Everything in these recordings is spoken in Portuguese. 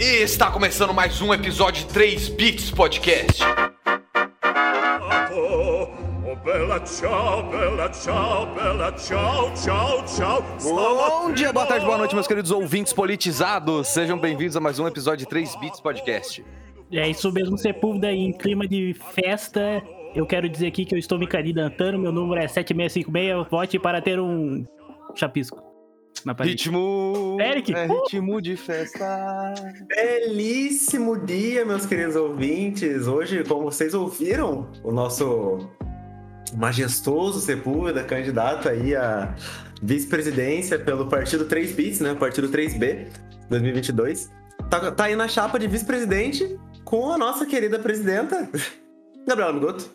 E está começando mais um episódio de 3 Bits Podcast. Bom dia, boa tarde, boa noite, meus queridos ouvintes politizados. Sejam bem-vindos a mais um episódio de 3 Bits Podcast. É isso mesmo, Sepúlveda, em clima de festa. Eu quero dizer aqui que eu estou me candidatando, meu número é 7656, vote para ter um chapisco. Na parede. Ritmo. Eric, É uh! ritmo de festa. Belíssimo dia, meus queridos ouvintes. Hoje, como vocês ouviram, o nosso majestoso Sepúlveda, candidato aí à vice-presidência pelo partido 3 Bits, né? Partido 3B 2022. Tá, tá aí na chapa de vice-presidente com a nossa querida presidenta, Gabriela Migoto.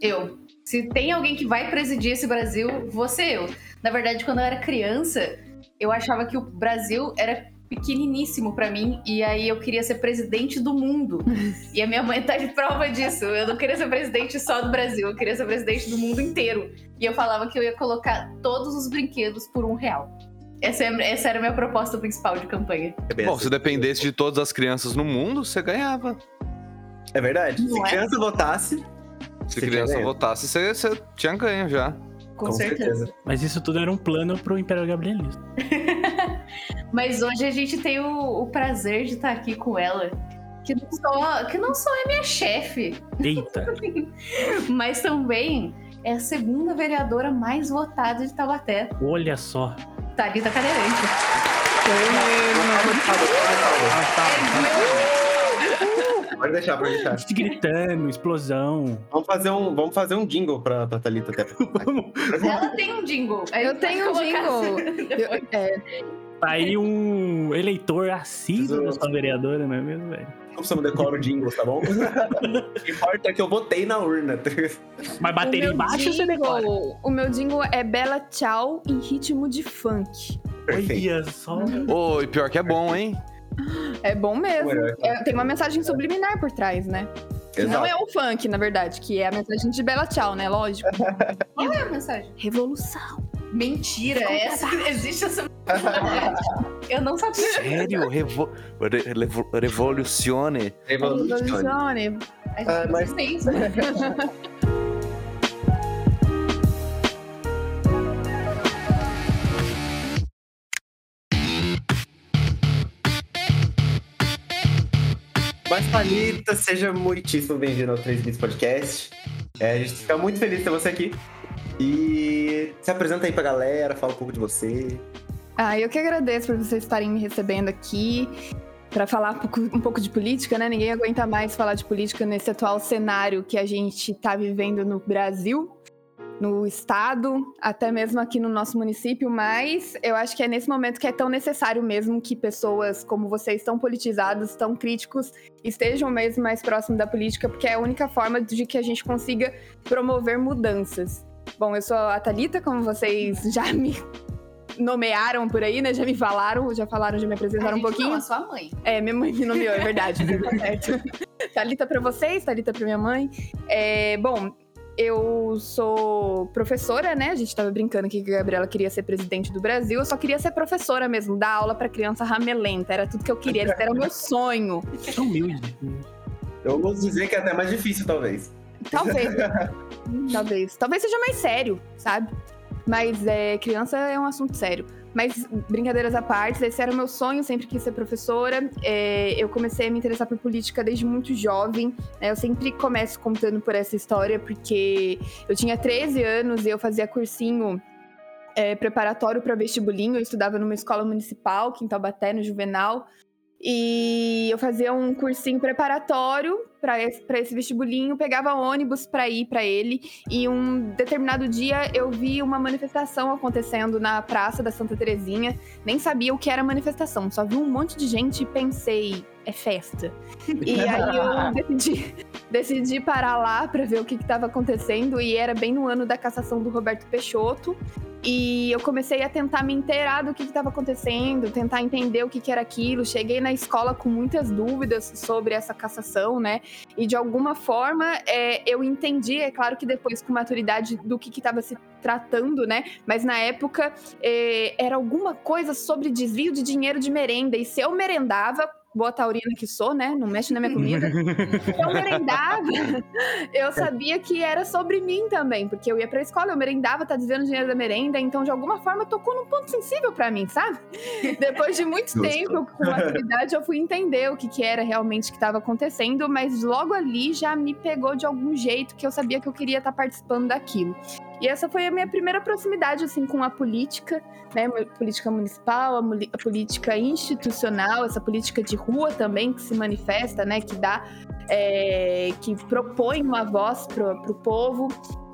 Eu. Se tem alguém que vai presidir esse Brasil, vou ser eu. Na verdade, quando eu era criança, eu achava que o Brasil era pequeniníssimo pra mim e aí eu queria ser presidente do mundo. e a minha mãe tá de prova disso. Eu não queria ser presidente só do Brasil, eu queria ser presidente do mundo inteiro. E eu falava que eu ia colocar todos os brinquedos por um real. Essa, é- essa era a minha proposta principal de campanha. É, Bom, assim. se dependesse de todas as crianças no mundo, você ganhava. É verdade. Não Se é? criança votasse, Se criança votasse, você, você tinha ganho já. Com, certeza. Mas isso tudo era um plano pro Império Gabrielista. Mas hoje a gente tem o, o prazer de estar aqui com ela. Que não, só, que não só é minha chefe, Eita, mas também é a segunda vereadora mais votada de Taubaté, olha só. Thalita Cadeirante. Pode deixar, pode deixar. Gritando, explosão. Vamos fazer um, vamos fazer um jingle pra, pra Thalita até. Ela tem um jingle. Eu tenho um jingle. Eu- é, Tá aí um eleitor assíduo da sua vereadora, não é mesmo, velho? Não decora o jingle, tá bom? o que importa é que eu votei na urna. Mas bateria o meu embaixo você decora. jingle- O meu jingle é Bela Tchau em ritmo de funk. Perfeito. Olha só. Ô, e pior que é bom, hein? É bom mesmo. Ué, É, tem uma mensagem subliminar por trás, né? Que não Exato. é o funk, na verdade, que é a mensagem de Bela Tchau, né? Lógico. Qual é a mensagem? Revolução. Mentira, é essa existe essa Eu não sabia. Sério? Revo... Re- revo- Revolucione. Revolucione. A gente Ah, mas- Thalita, seja muitíssimo bem-vindo ao 3 Bits Podcast. É, a gente fica muito feliz de ter você aqui. E se apresenta aí pra galera, fala um pouco de você. Ah, eu que agradeço por vocês estarem me recebendo aqui para falar um pouco de política, né? Ninguém aguenta mais falar de política nesse atual cenário que a gente está vivendo no Brasil, no estado, até mesmo aqui no nosso município, mas eu acho que é nesse momento que é tão necessário mesmo que pessoas como vocês, tão politizados, tão críticos, estejam mesmo mais próximos da política, porque é a única forma de que a gente consiga promover mudanças. Bom, eu sou a Thalita, como vocês já me nomearam por aí, né? Já me falaram, já falaram, já me apresentaram um pouquinho. Não, a sua mãe. É, minha mãe me nomeou, é verdade. tá certo. Thalita pra vocês, Thalita pra minha mãe. É, bom, eu sou professora, né? A gente tava brincando aqui que a Gabriela queria ser presidente do Brasil. Eu só queria ser professora mesmo, dar aula pra criança ramelenta. Era tudo que eu queria, esse era o meu sonho. Tão humilde. Eu vou dizer que é até mais difícil, talvez. Talvez. Talvez. Talvez seja mais sério, sabe? Mas é, criança é um assunto sério. Mas, brincadeiras à parte, esse era o meu sonho, sempre quis ser professora. É, eu comecei a me interessar por política desde muito jovem. né? Eu sempre começo contando por essa história, porque eu tinha 13 anos e eu fazia cursinho é, preparatório para vestibulinho. Eu estudava numa escola municipal, aqui em Taubaté, no Juvenal. E eu fazia um cursinho preparatório para esse, pra esse vestibulinho, pegava ônibus para ir para ele. E um determinado dia eu vi uma manifestação acontecendo na Praça da Santa Terezinha. Nem sabia o que era manifestação, só vi um monte de gente e pensei, é festa. E aí eu decidi, decidi parar lá para ver o que estava acontecendo. E era bem no ano da cassação do Roberto Peixoto. E eu comecei a tentar me inteirar do que estava acontecendo, tentar entender o que, que era aquilo. Cheguei na escola com muitas dúvidas sobre essa cassação, né? E de alguma forma é, eu entendi, é claro que depois com maturidade do que estava se tratando, né? Mas na época é, era alguma coisa sobre desvio de dinheiro de merenda. E se eu merendava, boa taurina que sou, né? Não mexe na minha comida. eu merendava, eu sabia que era sobre mim também, porque eu ia pra escola, eu merendava, tá desviando dinheiro da merenda, então de alguma forma tocou num ponto sensível pra mim, sabe? Depois de muito tempo com a atividade, eu fui entender o que, que era realmente que estava acontecendo, mas logo ali já me pegou de algum jeito que eu sabia que eu queria estar participando daquilo. E essa foi a minha primeira proximidade assim com a política, né, política municipal, a, a política institucional, essa política de rua também que se manifesta, né, que dá, é, que propõe uma voz pro, pro povo.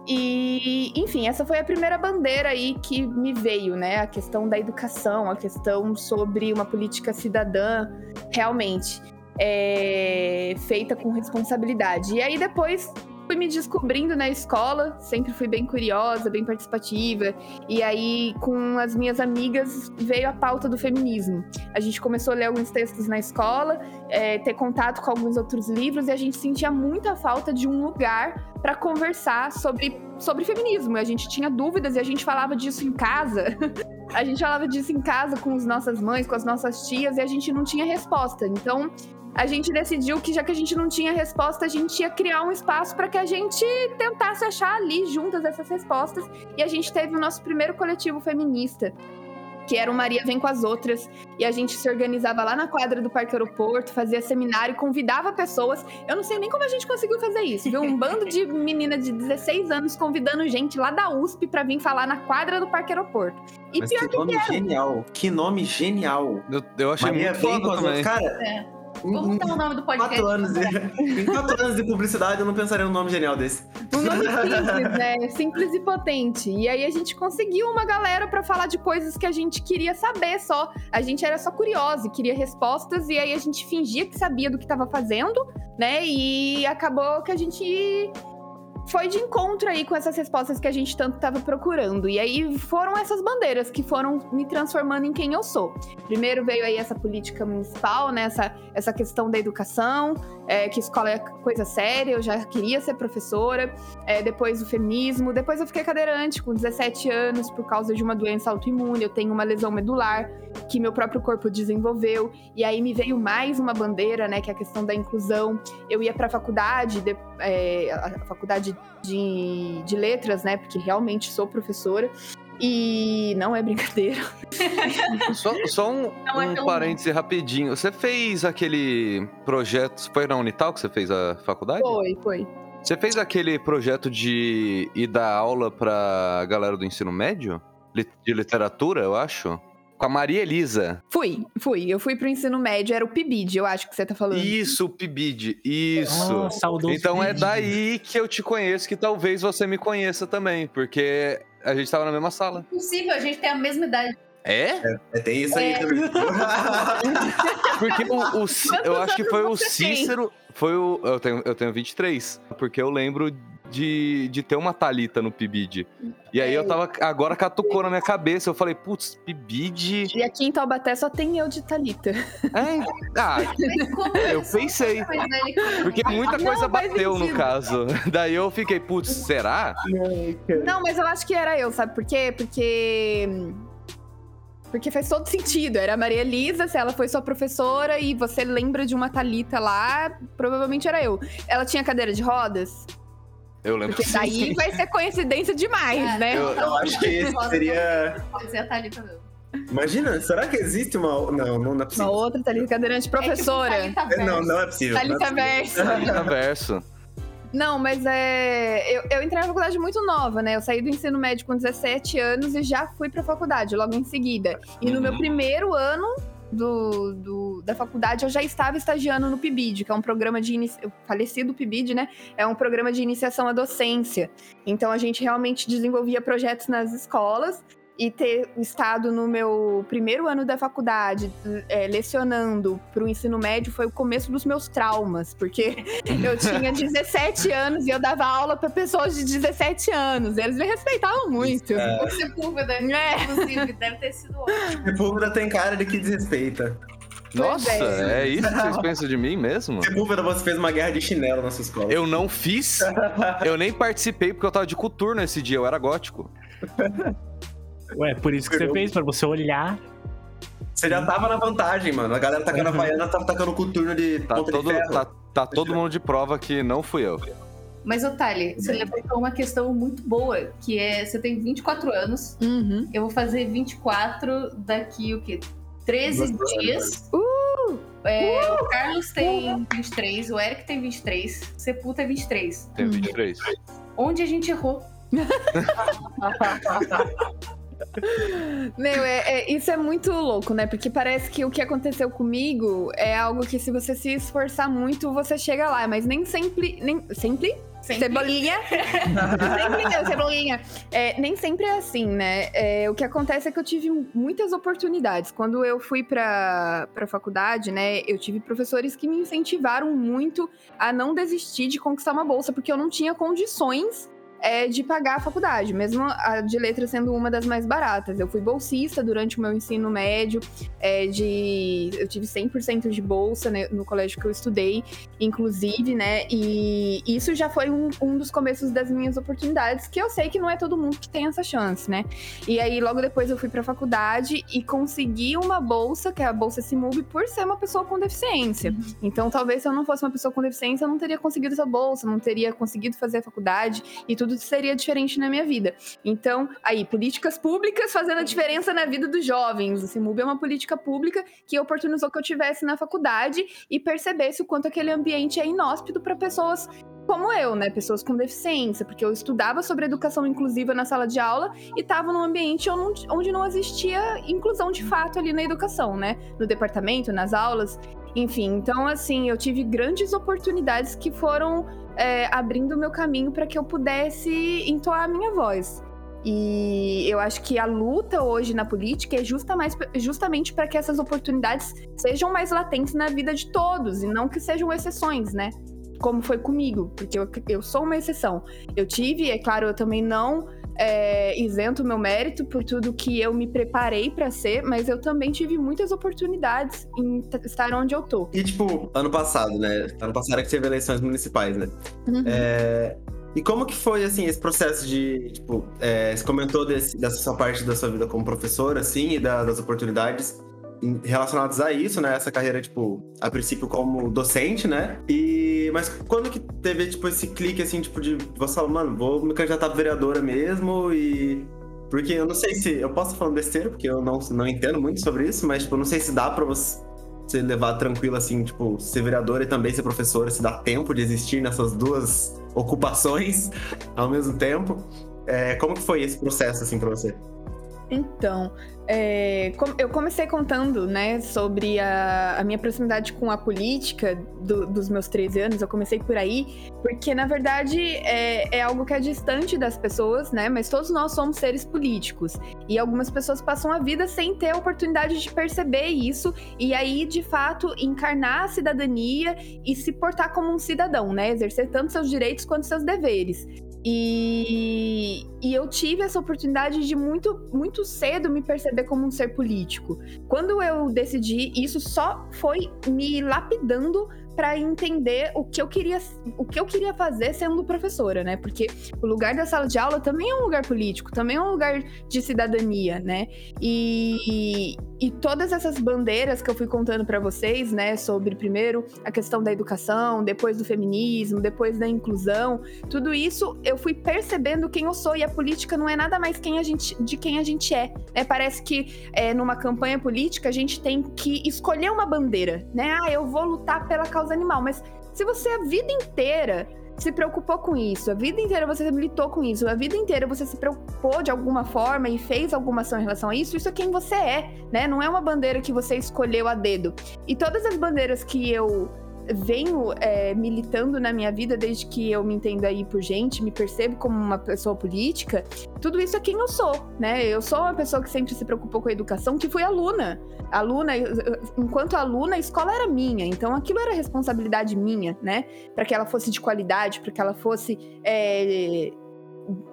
E, enfim, essa foi a primeira bandeira aí que me veio, né? A questão da educação, a questão sobre uma política cidadã, realmente, é, feita com responsabilidade. E aí depois fui me descobrindo na escola, sempre fui bem curiosa, bem participativa. E aí, com as minhas amigas, veio a pauta do feminismo. A gente começou a ler alguns textos na escola, é, ter contato com alguns outros livros, e a gente sentia muita falta de um lugar para conversar sobre, sobre feminismo. A gente tinha dúvidas e a gente falava disso em casa. a gente falava disso em casa com as nossas mães, com as nossas tias, e a gente não tinha resposta. Então, a gente decidiu que já que a gente não tinha resposta, a gente ia criar um espaço para que a gente tentasse achar ali juntas essas respostas. E a gente teve o nosso primeiro coletivo feminista, que era o Maria Vem com as Outras. E a gente se organizava lá na quadra do Parque Aeroporto, fazia seminário, convidava pessoas. Eu não sei nem como a gente conseguiu fazer isso, viu? Um bando de menina de 16 anos convidando gente lá da USP para vir falar na quadra do Parque Aeroporto. E Mas pior que que nome era. genial. Que nome genial. Eu, eu achei Maria muito vem com foda as também. outras. Cara, É. Vamos dar o nome do podcast. quatro anos de, em quatro anos de publicidade, eu não pensaria num nome genial desse. Um nome simples, né? Simples e potente. E aí a gente conseguiu uma galera pra falar de coisas que a gente queria saber só. A gente era só curiosa e queria respostas, e aí a gente fingia que sabia do que tava fazendo, né? E acabou que a gente foi de encontro aí com essas respostas que a gente tanto tava procurando. E aí foram essas bandeiras que foram me transformando em quem eu sou. Primeiro veio aí essa política municipal, né? Essa, essa questão da educação, é, que escola é coisa séria, eu já queria ser professora. É, depois o feminismo. Depois eu fiquei cadeirante com 17 anos por causa de uma doença autoimune. Eu tenho uma lesão medular que meu próprio corpo desenvolveu. E aí me veio mais uma bandeira, né? Que é a questão da inclusão. Eu ia pra faculdade, de- é, a faculdade de, de letras, né? Porque realmente sou professora. E não é brincadeira. Só, só um, é um parêntese rapidinho. Você fez aquele projeto. Foi na Unital que você fez a faculdade? Foi, foi. Você fez aquele projeto de ir dar aula pra galera do ensino médio? De literatura, eu acho? Com a Maria Elisa. Fui, fui. Eu fui pro ensino médio, era o PIBID, eu acho que você tá falando. Isso, o Pibid. Isso. Oh, saudoso então é Pibid. daí que eu te conheço, que talvez você me conheça também, porque a gente tava na mesma sala. Possível, a gente tem a mesma idade. É? É, tem isso aí É. também. Porque o, o eu acho que foi o tem? Cícero. Foi o. Eu tenho, eu tenho 23. Porque eu lembro de, de ter uma Thalita no Pibid. E aí eu tava. Agora catucou na minha cabeça. Eu falei, putz, Pibid. E aqui em Taubaté só tem eu de Thalita. É, ah, eu pensei. Porque muita coisa bateu no caso. Daí eu fiquei, putz, será? Não, mas eu acho que era eu, sabe por quê? Porque. Porque faz todo sentido. Era a Maria Elisa, se ela foi sua professora e você lembra de uma Thalita lá, provavelmente era eu. Ela tinha cadeira de rodas? Eu lembro. Porque daí vai ser coincidência demais, É, né? Eu, eu acho que esse seria. Pode ser a Thalita mesmo. Imagina, será que existe uma. Não, não é Uma possível. outra Thalita cadeirante professora. É tipo Thalita É, Não, não é possível. é Thalita. Verso. Verso. Não, mas é. Eu, eu entrei na faculdade muito nova, né? Eu saí do ensino médio com 17 anos e já fui pra faculdade logo em seguida. E no meu Uhum. primeiro ano do, do- da faculdade, eu já estava estagiando no PIBID, que é um programa de. Inici... o falecido PIBID, né? É um programa de iniciação à docência. Então a gente realmente desenvolvia projetos nas escolas. E ter estado no meu primeiro ano da faculdade é, lecionando para o ensino médio foi o começo dos meus traumas, porque eu tinha 17 anos e eu dava aula para pessoas de 17 anos. Eles me respeitavam muito. O Sepúlveda, É. inclusive, deve ter sido ótimo. Sepúlveda tem cara de que desrespeita. Nossa, é. é isso que vocês pensam de mim mesmo? Sepúlveda, você fez uma guerra de chinelo na sua escola. Eu não fiz, eu nem participei porque eu tava de coturno esse dia, eu era gótico. Ué, por isso que você fez, pra você olhar. Você já tava na vantagem, mano. A galera tacando a Uhum. Havaiana tava tacando coturno de Tá ponta todo, de ferro. tá, tá todo mundo de prova que não fui eu. Mas, Otali, você levantou uma questão muito boa, que é, você tem 24 anos, Uhum. eu vou fazer 24 daqui, o quê? 13 Duas dias. É, O Carlos tem 23, o Eric tem 23, Sepulta é 23. Tenho Hum. 23. Onde a gente errou? Meu, é- é- isso é muito louco, né? Porque parece que o que aconteceu comigo é algo que se você se esforçar muito, você chega lá. Mas nem sempre. Nem, sempre? Sempre. Cebolinha? sempre cebolinha. É, nem sempre é assim, né? É, o que acontece é que eu tive muitas oportunidades. Quando eu fui pra, pra faculdade, né? Eu tive professores que me incentivaram muito a não desistir de conquistar uma bolsa, porque eu não tinha condições é, de pagar a faculdade, mesmo a de letras sendo uma das mais baratas. Eu fui bolsista durante o meu ensino médio, é, de, eu tive 100% de bolsa né, no colégio que eu estudei, inclusive, né? E isso já foi um, um dos começos das minhas oportunidades, que eu sei que não é todo mundo que tem essa chance, né? E aí, logo depois, eu fui pra faculdade e consegui uma bolsa, que é a Bolsa Simub, por ser uma pessoa com deficiência. Então, talvez se eu não fosse uma pessoa com deficiência, eu não teria conseguido essa bolsa, não teria conseguido fazer a faculdade e tudo seria diferente na minha vida. Então, aí, políticas públicas fazendo a diferença na vida dos jovens. O Simub é uma política pública que oportunizou que eu tivesse na faculdade e percebesse o quanto aquele ambiente é inóspito para pessoas como eu, né? Pessoas com deficiência, porque eu estudava sobre educação inclusiva na sala de aula e estava num ambiente onde não existia inclusão de fato ali na educação, né? No departamento, nas aulas, enfim. Então, assim, eu tive grandes oportunidades que foram é, abrindo o meu caminho para que eu pudesse entoar a minha voz. E eu acho que a luta hoje na política é justa mais- justamente para que essas oportunidades sejam mais latentes na vida de todos e não que sejam exceções, né? Como foi comigo, porque eu, eu sou uma exceção. Eu tive, é claro, eu também não é, isento o meu mérito por tudo que eu me preparei para ser, mas eu também tive muitas oportunidades em estar onde eu tô. E, tipo, ano passado, né? Ano passado é que teve eleições municipais, né? Uhum. É, E como que foi, assim, esse processo de, tipo, é, você comentou desse- dessa sua parte da sua vida como professora, assim, e da- das oportunidades relacionadas a isso, né? Essa carreira, tipo, a princípio como docente, né? E... Mas quando que teve, tipo, esse clique, assim, tipo, de você falar, mano, vou me candidatar pra vereadora mesmo e... Porque eu não sei se... Eu posso falando besteira, porque eu não, não entendo muito sobre isso, mas, tipo, eu não sei se dá pra você levar tranquilo, assim, tipo, ser vereadora e também ser professora, se dá tempo de existir nessas duas ocupações ao mesmo tempo. É, como que foi esse processo, assim, pra você? Então, é, eu comecei contando, né, sobre a, a minha proximidade com a política do- dos meus 13 anos. Eu comecei por aí, porque na verdade é, é algo que é distante das pessoas, né? Mas todos nós somos seres políticos e algumas pessoas passam a vida sem ter a oportunidade de perceber isso e aí, de fato, encarnar a cidadania e se portar como um cidadão, né? Exercer tanto seus direitos quanto seus deveres. E, e eu tive essa oportunidade de muito, muito cedo me perceber como um ser político. Quando eu decidi, isso só foi me lapidando para entender o que eu queria o que eu queria fazer sendo professora, né? Porque o lugar da sala de aula também é um lugar político, também é um lugar de cidadania, né? E, e todas essas bandeiras que eu fui contando para vocês, né, sobre primeiro a questão da educação, depois do feminismo, depois da inclusão, tudo isso eu fui percebendo quem eu sou e a política não é nada mais quem a gente, de quem a gente é. Né? Parece que é, numa campanha política a gente tem que escolher uma bandeira, né? Ah, eu vou lutar pela causa animal, mas se você a vida inteira se preocupou com isso, a vida inteira você militou com isso, a vida inteira você se preocupou de alguma forma e fez alguma ação em relação a isso, isso é quem você é, né? Não é uma bandeira que você escolheu a dedo. E todas as bandeiras que eu venho é, militando na minha vida desde que eu me entendo aí por gente, me percebo como uma pessoa política, tudo isso é quem eu sou, né? Eu sou uma pessoa que sempre se preocupou com a educação, que fui aluna. Aluna, enquanto aluna, a escola era minha, então aquilo era responsabilidade minha, né? Para que ela fosse de qualidade, para que ela fosse é,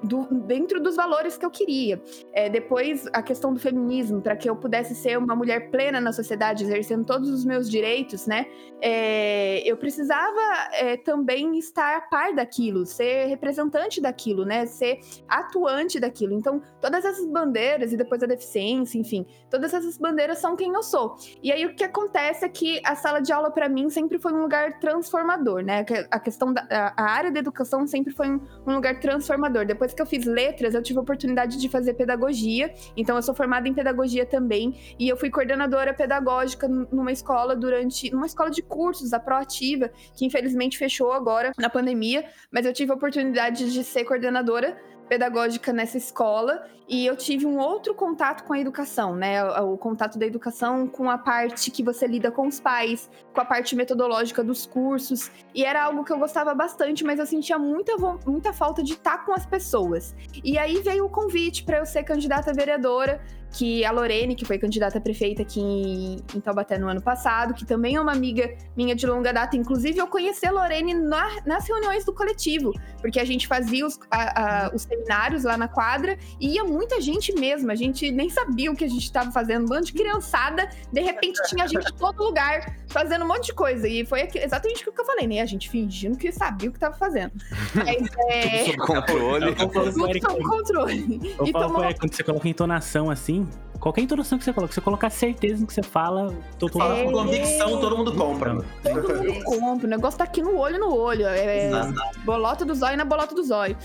do- dentro dos valores que eu queria. É, depois, a questão do feminismo, para que eu pudesse ser uma mulher plena na sociedade, exercendo todos os meus direitos, né? É, eu precisava é, também estar a par daquilo, ser representante daquilo, né? Ser atuante daquilo. Então, todas essas bandeiras, e depois a deficiência, enfim, todas essas bandeiras são quem eu sou. E aí o que acontece é que a sala de aula, para mim, sempre foi um lugar transformador, né? A questão da a área da educação sempre foi um, um lugar transformador. Depois que eu fiz letras, eu tive a oportunidade de fazer pedagogia. Então, eu sou formada em pedagogia também. E eu fui coordenadora pedagógica numa escola durante. numa escola de cursos, a Proativa, que infelizmente fechou agora na pandemia. Mas eu tive a oportunidade de ser coordenadora pedagógica nessa escola e eu tive um outro contato com a educação, né? O, contato da educação com a parte que você lida com os pais, com a parte metodológica dos cursos, e era algo que eu gostava bastante, mas eu sentia muita, muita falta de estar com as pessoas. E aí veio o convite para eu ser candidata vereadora, que a Lorene, que foi candidata a prefeita aqui em, em Taubaté no ano passado, que também é uma amiga minha de longa data, inclusive eu conheci a Lorene na- nas reuniões do coletivo, porque a gente fazia os, a- a- os seminários lá na quadra e ia muita gente mesmo. A gente nem sabia o que a gente estava fazendo, um bando de criançada. De repente tinha gente em todo lugar fazendo um monte de coisa. E foi aqui- exatamente o que eu falei, né? A gente fingindo que sabia o que estava fazendo. Mas, é, Sob controle. Tudo sob controle. eu E falo tomou- Eric, quando você coloca entonação assim, qualquer entonação que você coloca, se você colocar certeza no que você fala, tô todo Fala com É. convicção, todo mundo compra. Todo mundo compra. O negócio tá aqui no olho no olho. É, Exato. bolota do zóio na bolota do zóio.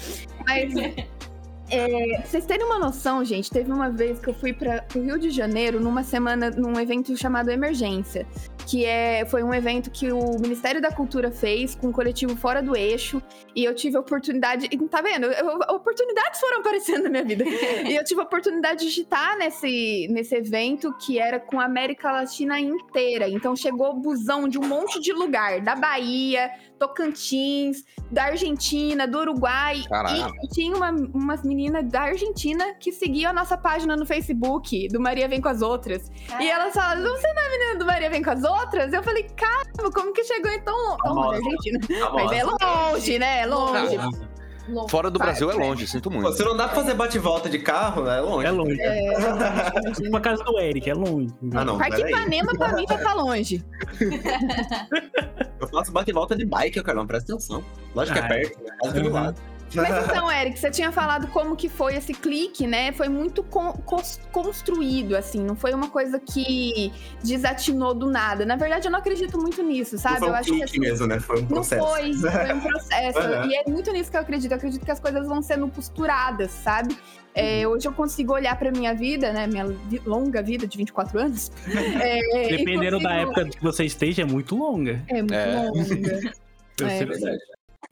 Mas. é, pra vocês terem uma noção, gente, teve uma vez que eu fui para o Rio de Janeiro numa semana, num evento chamado Emergência, que é, foi um evento que o Ministério da Cultura fez com o coletivo Fora do Eixo, e eu tive a oportunidade, tá vendo? Eu- oportunidades foram aparecendo na minha vida. e eu tive a oportunidade de estar nesse, nesse evento que era com a América Latina inteira. Então chegou busão de um monte de lugar, da Bahia, Tocantins, da Argentina, do Uruguai. Caralho. E tinha uma, umas meninas da Argentina que seguiam a nossa página no Facebook, do Maria Vem com as Outras. E elas falaram, você não é menina do Maria Vem com as Outras? Eu falei, caramba, como que chegou em tão longe? Tão longe. Argentina. Famosa. Mas é longe, né? É longe. Louco. Fora do Vai, Brasil é vai. longe, sinto muito. se não dá pra fazer bate-volta de carro, é longe. É longe. É, Tipo a casa do Eric, é longe. Ah, não. Parque. Ipanema pra mim já tá longe. Eu faço bate-volta de bike, Carlão, presta atenção. Lógico que é perto, né? Quase do lado. Mas então, Eric, você tinha falado como que foi esse clique, né? Foi muito con- cons- construído, assim. Não foi uma coisa que desatinou do nada. Na verdade, eu não acredito muito nisso, sabe? Não foi eu um acho que clique assim, mesmo, né? Foi um Não processo. foi, foi um processo. Uhum. E é muito nisso que eu acredito. Eu acredito que as coisas vão sendo costuradas, sabe? É, hoje eu consigo olhar pra minha vida, né? Minha longa vida de 24 anos. é, Dependendo da consigo- época que você esteja, é muito longa. É muito É. longa. Eu É. sei- verdade.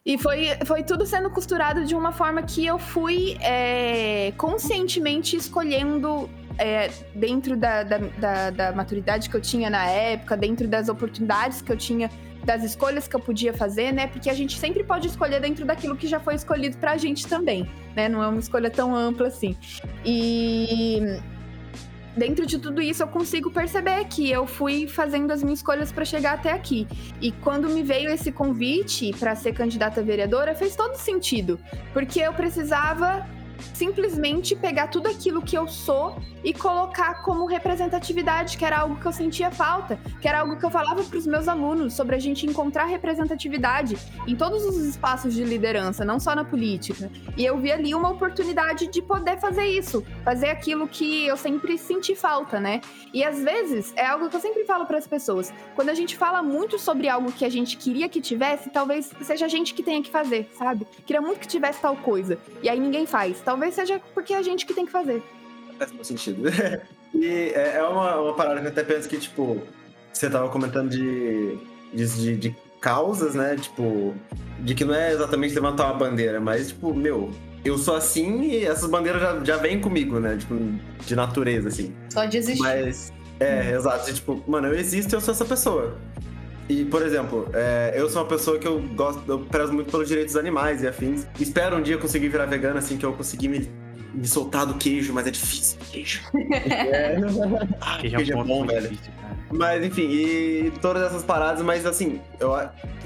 E foi, foi tudo sendo costurado de uma forma que eu fui é, conscientemente escolhendo é, dentro da, da, da- da maturidade que eu tinha na época, dentro das oportunidades que eu tinha, das escolhas que eu podia fazer, né? Porque a gente sempre pode escolher dentro daquilo que já foi escolhido pra gente também, né? Não é uma escolha tão ampla assim. E dentro de tudo isso eu consigo perceber que eu fui fazendo as minhas escolhas para chegar até aqui. E quando me veio esse convite para ser candidata a vereadora, fez todo sentido, porque eu precisava simplesmente pegar tudo aquilo que eu sou e colocar como representatividade, que era algo que eu sentia falta, que era algo que eu falava para os meus alunos sobre a gente encontrar representatividade em todos os espaços de liderança, não só na política. E eu vi ali uma oportunidade de poder fazer isso, fazer aquilo que eu sempre senti falta, né? E às vezes é algo que eu sempre falo para as pessoas. Quando a gente fala muito sobre algo que a gente queria que tivesse, talvez seja a gente que tenha que fazer, sabe? Queria muito que tivesse tal coisa. E aí ninguém faz. Talvez seja porque é a gente que tem que fazer. Faz todo sentido. e é é uma, uma parada que eu até penso que, tipo, você tava comentando de, de, de, de causas, né? Tipo, de que não é exatamente levantar uma bandeira, mas, tipo, meu, eu sou assim e essas bandeiras já, já vêm comigo, né? Tipo, de natureza, assim. Só de existir. Mas, é, exato. E, tipo, mano, eu existo e eu sou essa pessoa. E, por exemplo, é, eu sou uma pessoa que eu gosto, eu prezo muito pelos direitos dos animais e afins. Espero um dia conseguir virar vegano, assim, que eu conseguir me me soltar do queijo, mas é difícil. Queijo. É. Ah, Que queijo, é um bom, velho. difícil. Mas enfim, e todas essas paradas, mas assim, eu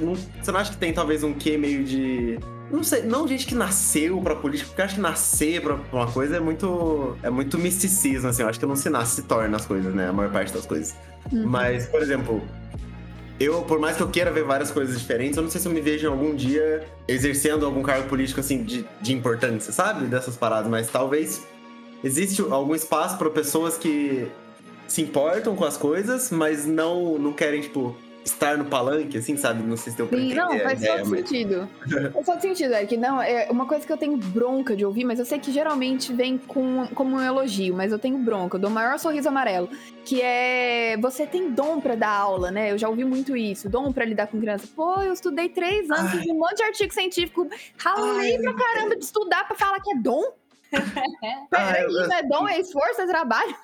não, você não acha que tem talvez um quê meio de. Não sei, não gente que nasceu pra política, porque eu acho que nascer pra pra uma coisa é muito. É muito misticismo, assim. Eu acho que não se nasce, se torna as coisas, né? A maior parte das coisas. Uhum. Mas, por exemplo, eu, por mais que eu queira ver várias coisas diferentes, eu não sei se eu me vejo algum dia exercendo algum cargo político, assim, de, de importância, sabe? Dessas paradas, mas talvez existe algum espaço para pessoas que se importam com as coisas, mas não, não querem, tipo, estar no palanque, assim, sabe? Não sei se deu pra Sim, entender não, faz todo mas... sentido. faz todo sentido, Eric. Não, é uma coisa que eu tenho bronca de ouvir, mas eu sei que geralmente vem com, como um elogio, mas eu tenho bronca. Eu dou o maior sorriso amarelo. Que é. Você tem dom pra dar aula, né? Eu já ouvi muito isso. Dom pra lidar com criança. Pô, eu estudei três anos, Ai. fiz um monte de artigo científico. Ralei pra caramba de estudar pra falar que é dom. Ah, Peraí, eu- eu- não é dom, é esforço, é trabalho,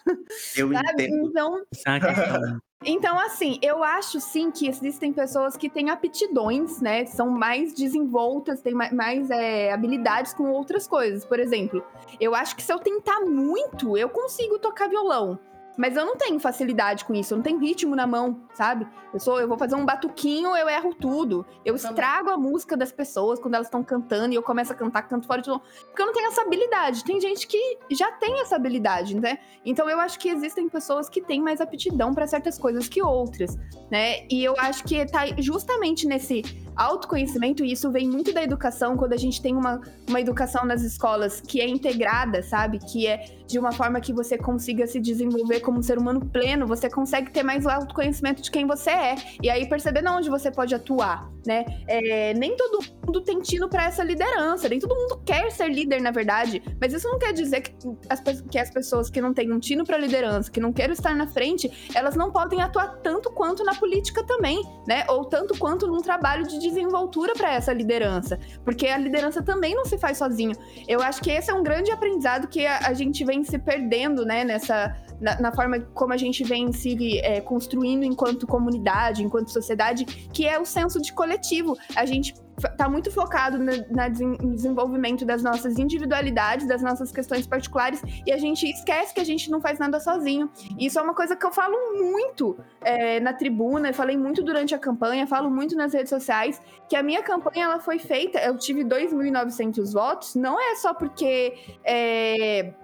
Eu sabe? entendo. Então, Isso é uma questão. Então, assim, eu acho sim que existem pessoas que têm aptidões, né? São mais desenvoltas, têm ma- mais é, habilidades com outras coisas. Por exemplo, eu acho que se eu tentar muito, eu consigo tocar violão. Mas eu não tenho facilidade com isso, eu não tenho ritmo na mão, sabe? Eu sou, eu vou fazer um batuquinho, eu erro tudo. Eu estrago a música das pessoas quando elas estão cantando e eu começo a cantar, canto fora de tom. Porque eu não tenho essa habilidade. Tem gente que já tem essa habilidade, né? Então eu acho que existem pessoas que têm mais aptidão para certas coisas que outras, né? E eu acho que tá justamente nesse autoconhecimento, e isso vem muito da educação, quando a gente tem uma, uma educação nas escolas que é integrada, sabe? Que é de uma forma que você consiga se desenvolver como um ser humano pleno, você consegue ter mais autoconhecimento de quem você é. E aí perceber onde você pode atuar, né? É, nem todo mundo tem tino para essa liderança, nem todo mundo quer ser líder, na verdade. Mas isso não quer dizer que as, que as pessoas que não têm um tino para liderança, que não querem estar na frente, elas não podem atuar tanto quanto na política também, né? Ou tanto quanto num trabalho de desenvoltura para essa liderança. Porque a liderança também não se faz sozinho. Eu acho que esse é um grande aprendizado que a, a gente vem se perdendo, né? Nessa. Na, na forma como a gente vem se é, construindo enquanto comunidade, enquanto sociedade, que é o senso de coletivo. A gente f- tá muito focado desen- no desenvolvimento das nossas individualidades, das nossas questões particulares, e a gente esquece que a gente não faz nada sozinho. Isso é uma coisa que eu falo muito é, na tribuna, falei muito durante a campanha, falo muito nas redes sociais, que a minha campanha ela foi feita, eu tive 2.900 votos, não é só porque é,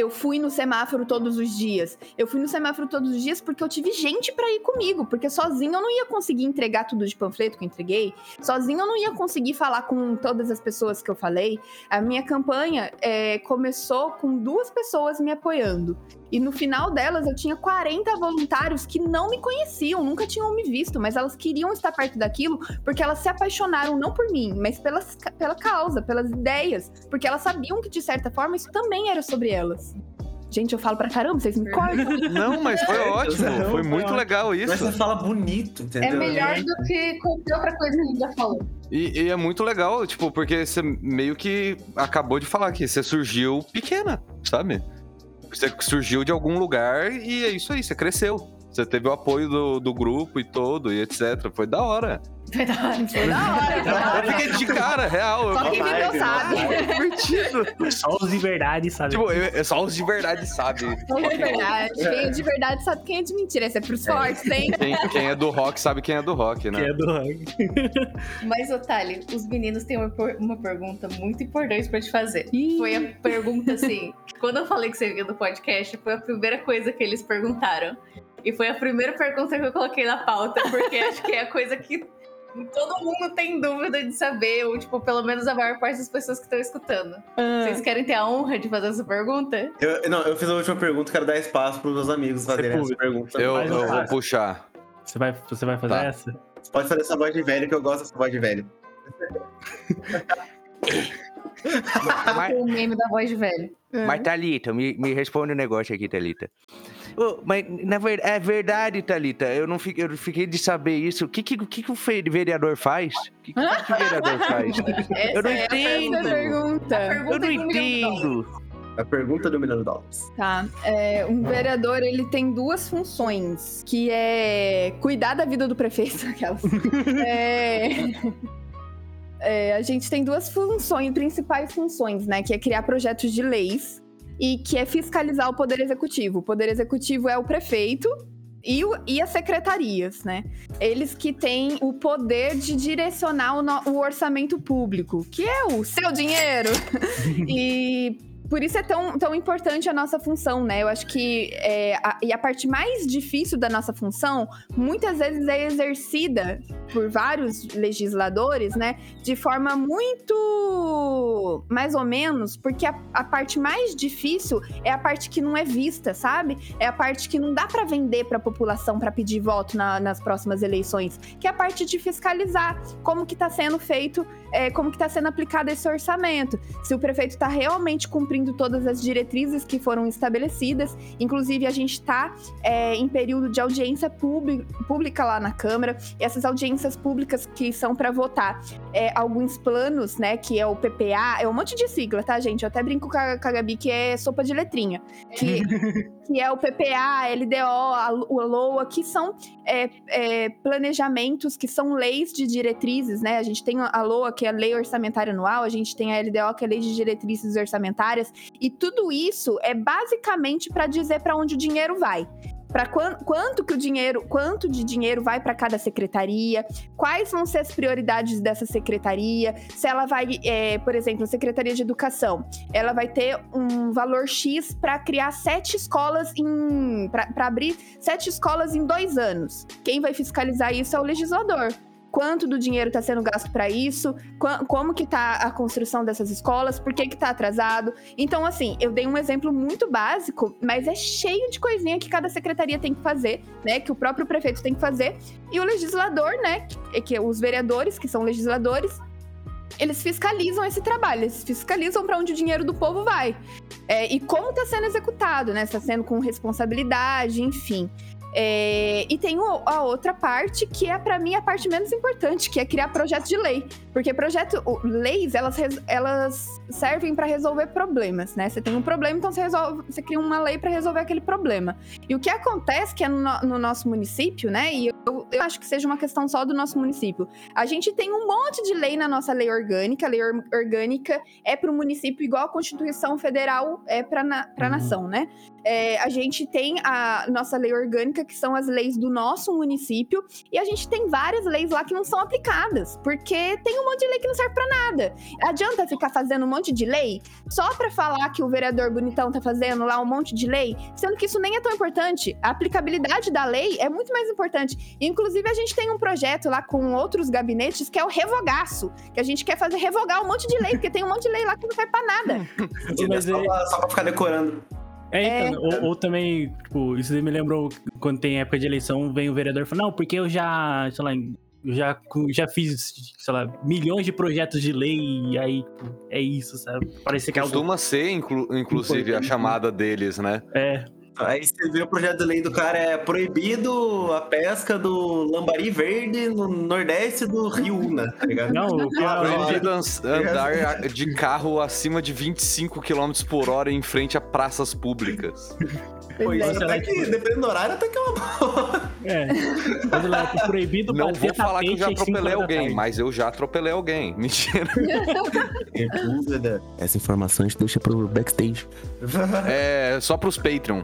eu fui no semáforo todos os dias. Eu fui no semáforo todos os dias porque eu tive gente pra ir comigo, porque sozinho eu não ia conseguir entregar tudo de panfleto que eu entreguei, sozinho eu não ia conseguir falar com todas as pessoas que eu falei. A minha campanha é, começou com duas pessoas me apoiando. E no final delas eu tinha 40 voluntários que não me conheciam, nunca tinham me visto, mas elas queriam estar perto daquilo porque elas se apaixonaram não por mim, mas pelas, pela causa, pelas ideias, porque elas sabiam que de certa forma isso também era sobre elas. Gente, eu falo pra caramba, vocês me cortam. Não, mas foi ótimo. Não, Foi muito legal Mas isso. você fala bonito, entendeu? É melhor do que qualquer outra coisa que a gente já falou. E, e é muito legal, tipo, porque você meio que acabou de falar que você surgiu pequena, sabe? Você surgiu de algum lugar e é isso aí, você cresceu. Você teve o apoio do, do grupo e todo, e etc. Foi da hora. Verdade. Foi da hora, foi da Eu fiquei de cara, real. Só quem viveu sabe. divertido. Só os de verdade, sabe? Tipo, eu- é só os de verdade, sabe? Só de verdade. Quem é de verdade sabe quem é de mentira. Esse é pros fortes, hein? Quem, quem é do rock sabe quem é do rock, né? é do rock. Mas, Otali, os meninos têm uma, uma pergunta muito importante pra te fazer. Foi a pergunta assim: quando eu falei que você vinha do podcast, foi a primeira coisa que eles perguntaram. E foi a primeira pergunta que eu coloquei na pauta, porque acho que é a coisa que todo mundo tem dúvida de saber, ou, tipo, pelo menos a maior parte das pessoas que estão escutando. Ah. Vocês querem ter a honra de fazer essa pergunta? Eu, não, eu fiz a última pergunta, quero dar espaço pros meus amigos fazerem essa pergunta. Eu, eu vou fácil. puxar. Você vai, você vai fazer Tá. essa? Você pode fazer essa voz de velho, que eu gosto dessa voz de velho. Mas, O meme da voz de velho. mas Thalita, me, me responde um negócio aqui, Thalita. Ô, mas, na verdade, é verdade, Thalita. Eu não fiquei, eu fiquei de saber isso. O que, que, o que, que o vereador faz? O que, que, que o vereador faz? Essa Eu não é a entendo. Essa pergunta. pergunta Eu não entendo. A pergunta do milhão de dólares. Tá. É, um vereador, ele tem duas funções, que é cuidar da vida do prefeito, aquelas. É, é, a gente tem duas funções, principais funções, né? Que é criar projetos de leis e que é fiscalizar o Poder Executivo. O Poder Executivo é o prefeito e, o- e as secretarias, né? Eles que têm o poder de direcionar o, no- o orçamento público, que é o seu dinheiro. e por isso é tão, tão importante a nossa função, né? Eu acho que é, a, e a parte mais difícil da nossa função, muitas vezes é exercida por vários legisladores, né? De forma muito mais ou menos, porque a, a parte mais difícil é a parte que não é vista, sabe? É a parte que não dá pra vender pra população pra pedir voto na- nas próximas eleições, que é a parte de fiscalizar como que tá sendo feito, é, como que tá sendo aplicado esse orçamento. Se o prefeito tá realmente cumprindo todas as diretrizes que foram estabelecidas, inclusive a gente tá é, em período de audiência pública lá na Câmara, e essas audiências públicas que são para votar é, alguns planos, né, que é o PPA, é um monte de sigla, tá, gente? Eu até brinco com a, com a Gabi que é sopa de letrinha, que, que é o PPA, LDO, o LOA, que são é, é, planejamentos, que são leis de diretrizes, né? A gente tem a LOA, que é a Lei Orçamentária Anual, a gente tem a LDO, que é a Lei de Diretrizes Orçamentárias, e tudo isso é basicamente para dizer para onde o dinheiro vai. Para quanto que o dinheiro, quanto de dinheiro vai para cada secretaria, quais vão ser as prioridades dessa secretaria, se ela vai, é, por exemplo, a Secretaria de Educação, ela vai ter um valor X para criar sete escolas em. para abrir sete escolas em dois anos. Quem vai fiscalizar isso é o legislador quanto do dinheiro está sendo gasto para isso, como que tá a construção dessas escolas, por que que tá atrasado. Então, assim, eu dei um exemplo muito básico, mas é cheio de coisinha que cada secretaria tem que fazer, né, que o próprio prefeito tem que fazer, e o legislador, né, que, que os vereadores, que são legisladores, eles fiscalizam esse trabalho, eles fiscalizam para onde o dinheiro do povo vai. É, e como está sendo executado, né? Está sendo com responsabilidade, enfim. É, e tem a outra parte que é para mim a parte menos importante, que é criar projeto de lei, porque projeto, leis elas, elas servem para resolver problemas, né? Você tem um problema, então você resolve, você cria uma lei para resolver aquele problema. E o que acontece que é no, no- no nosso município, né? E eu, eu acho que seja uma questão só do nosso município. A gente tem um monte de lei na nossa lei orgânica. A lei or- orgânica é para o município igual a Constituição Federal é para na, a Uhum. nação, né? É, a gente tem a nossa lei orgânica, que são as leis do nosso município, e a gente tem várias leis lá que não são aplicadas, porque tem um monte de lei que não serve pra nada. Adianta ficar fazendo um monte de lei só pra falar que o vereador bonitão tá fazendo lá um monte de lei, sendo que isso nem é tão importante. A aplicabilidade da lei é muito mais importante. Inclusive, a gente tem um projeto lá com outros gabinetes que é o revogaço, que a gente quer fazer revogar um monte de lei, porque tem um monte de lei lá que não serve pra nada. Só, é- pra, só pra ficar decorando. É, então, Ou, ou também, tipo, isso me lembrou quando tem época de eleição, vem o vereador e fala, não, porque eu já, sei lá, eu já, já fiz, sei lá, milhões de projetos de lei e aí tipo, é isso, sabe? Parece que é algo. Costuma ser, inclu- inclusive, a né? chamada deles, né? É, Aí você vê o projeto de lei do cara é proibido a pesca do lambari verde no nordeste do Rio Una, tá ligado? não, o que Ah, é- Proibido andar de carro acima de 25 km por hora em frente a praças públicas. Pois é, até que, dependendo do horário, até que é uma boa. é. Mas lá, proibido Não vou falar que eu já atropelei alguém, mas eu já atropelei alguém. Mentira. Dúvida. Essa informação a gente deixa pro backstage. É só pros Patreon.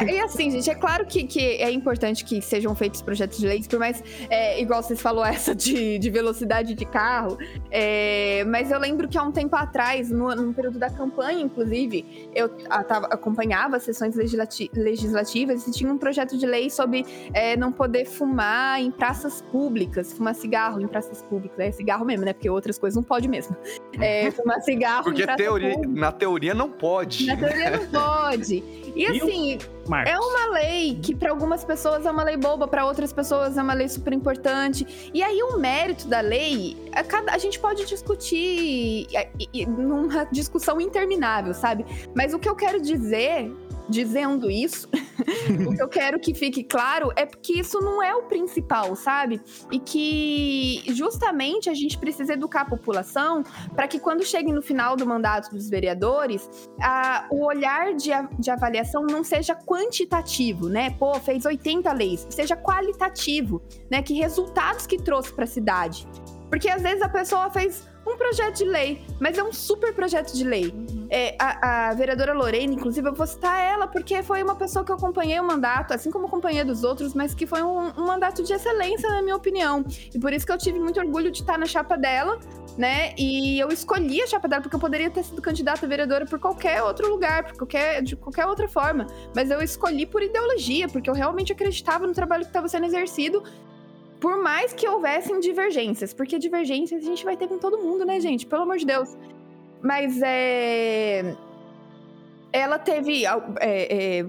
E, e assim, gente, é claro que, que é importante que sejam feitos projetos de leis, por mais, é, igual vocês falou essa de, de velocidade de carro, é, mas eu lembro que há um tempo atrás, no, no período da campanha, inclusive, eu a- tava- acompanhava sessões legislati- legislativas e tinha um projeto de lei sobre é, não poder fumar em praças públicas, fumar cigarro em praças públicas, é cigarro mesmo, né, porque outras coisas não pode mesmo. É, fumar cigarro Porque em praça teoria, pública. na teoria não pode. Na teoria não pode. E Assim, Marcos. é uma lei que para algumas pessoas é uma lei boba, para outras pessoas é uma lei super importante. E aí o mérito da lei, a, cada- a gente pode discutir e- numa discussão interminável, sabe? Mas o que eu quero dizer, dizendo isso, o que eu quero que fique claro é que isso não é o principal, sabe? E que justamente a gente precisa educar a população para que quando chegue no final do mandato dos vereadores, a- o olhar de, de avaliação não seja quantitativo, né? Pô, fez 80 leis, seja qualitativo, né? Que resultados que trouxe para a cidade. Porque às vezes a pessoa fez um projeto de lei, mas é um super projeto de lei. É, a, a vereadora Lorena, inclusive, eu vou citar ela, porque foi uma pessoa que eu acompanhei o mandato, assim como acompanhei dos outros, mas que foi um, um mandato de excelência, na minha opinião. E por isso que eu tive muito orgulho de estar na chapa dela, né? E eu escolhi a chapa dela porque eu poderia ter sido candidata a vereadora por qualquer outro lugar, por qualquer, de qualquer outra forma. Mas eu escolhi por ideologia, porque eu realmente acreditava no trabalho que estava sendo exercido por mais que houvessem divergências, porque divergências a gente vai ter com todo mundo, né, gente? Pelo amor de Deus. Mas é. Ela teve é, é,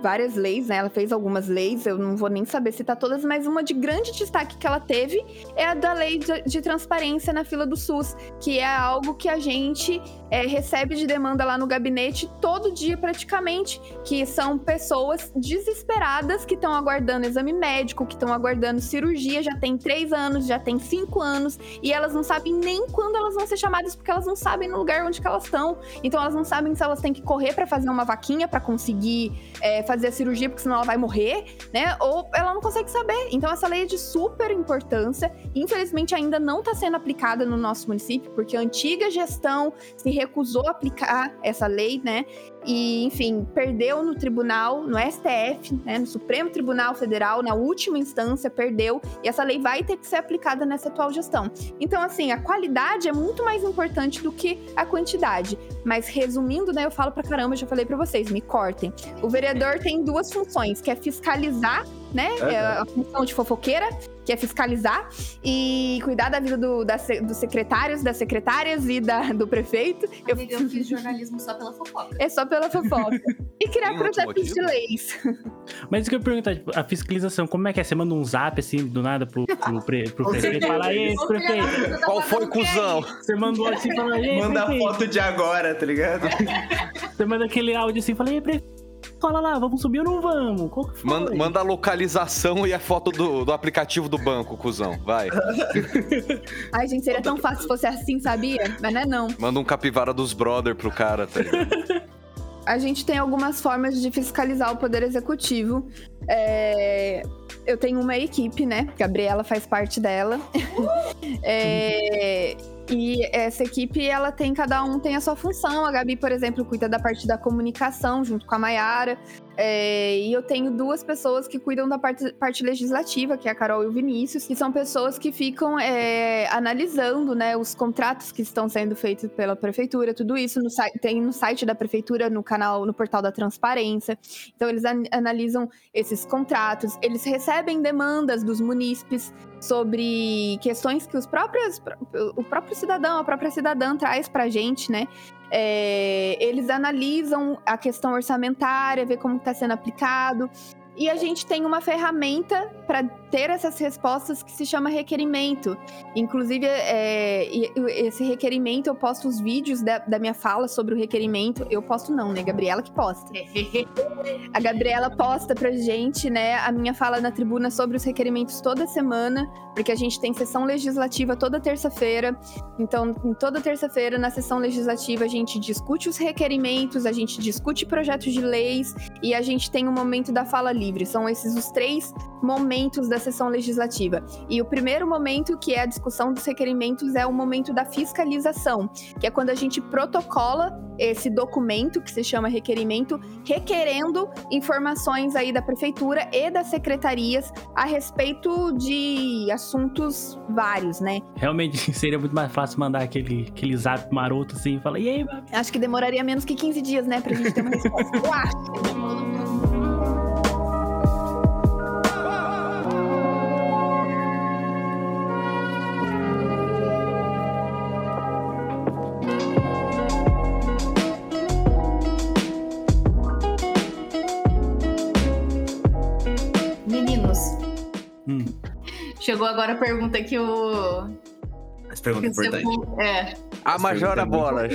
várias leis, né? Ela fez algumas leis, eu não vou nem saber citar todas, mas uma de grande destaque que ela teve é a da lei de, de transparência na fila do SUS, que é algo que a gente é, recebe de demanda lá no gabinete todo dia praticamente, que são pessoas desesperadas que estão aguardando exame médico, que estão aguardando cirurgia, já tem três anos, já tem cinco anos, e elas não sabem nem quando elas vão ser chamadas, porque elas não sabem no lugar onde elas estão. Então elas não sabem se elas têm que correr para fazer uma vaquinha para conseguir é, fazer a cirurgia, porque senão ela vai morrer, né? Ou ela não consegue saber. Então essa lei é de super importância. Infelizmente ainda não está sendo aplicada no nosso município, porque a antiga gestão se recusou a aplicar essa lei, né? E, enfim, perdeu no tribunal, no STF, né, no Supremo Tribunal Federal, na última instância, perdeu. E essa lei vai ter que ser aplicada nessa atual gestão. Então, assim, a qualidade é muito mais importante do que a quantidade. Mas, resumindo, né, eu falo pra caramba, já falei pra vocês, me cortem. O vereador tem duas funções, que é fiscalizar né? É, é a função de fofoqueira, que é fiscalizar e cuidar da vida do, da, dos secretários, das secretárias e da, do prefeito. Amiga, eu... eu fiz jornalismo só pela fofoca. É só pela fofoca. E criar projetos de leis. Mas isso que eu ia perguntar, tipo, a fiscalização, como é que é? Você manda um zap assim do nada pro, pro, pre, pro prefeito e fala, aí, prefeito. Qual foi, cuzão? Você mandou assim, fala, Manda a foto de agora, tá ligado? Você manda aquele áudio assim, fala, aí, prefeito fala lá, vamos subir ou não vamos? Manda, manda, a localização e a foto do, do aplicativo do banco, cuzão. Vai. Ai, gente, seria tão fácil se fosse assim, sabia? Mas não é não. Manda um capivara dos brother pro cara, tá ligado? a gente tem algumas formas de fiscalizar o poder executivo. É, eu tenho uma equipe, né? Gabriela faz parte dela. é, e essa equipe, ela tem, cada um tem a sua função. A Gabi, por exemplo, cuida da parte da comunicação, junto com a Mayara. É, e eu tenho duas pessoas que cuidam da parte, parte, legislativa, que é a Carol e o Vinícius, que são pessoas que ficam é, analisando né, os contratos que estão sendo feitos pela prefeitura, tudo isso no, tem no site da prefeitura, no canal, no portal da transparência. Então, eles an analisam esses contratos, eles recebem demandas dos munícipes sobre questões que os próprios, o próprio cidadão, a própria cidadã traz pra gente, né? É, eles analisam a questão orçamentária, ver como está sendo aplicado. E a gente tem uma ferramenta para ter essas respostas que se chama requerimento. Inclusive, é, esse requerimento, eu posto os vídeos da, da, minha fala sobre o requerimento. Eu posto não, né? Gabriela que posta. a Gabriela posta pra gente, né, a minha fala na tribuna sobre os requerimentos toda semana, porque a gente tem sessão legislativa toda terça-feira. Então, toda terça-feira, na sessão legislativa, a gente discute os requerimentos, a gente discute projetos de leis e a gente tem o um momento da fala livre. São esses os três momentos da sessão legislativa. E o primeiro momento, que é a discussão dos requerimentos, é o momento da fiscalização, que é quando a gente protocola esse documento, que se chama requerimento, requerendo informações aí da prefeitura e das secretarias a respeito de assuntos vários, né? Realmente seria muito mais fácil mandar aquele, aquele zap maroto assim e falar, e aí, Acho que demoraria menos que 15 dias, né, pra gente ter uma resposta. Eu acho. Chegou agora a pergunta que o. As perguntas importantes. É. A Majora Bolas.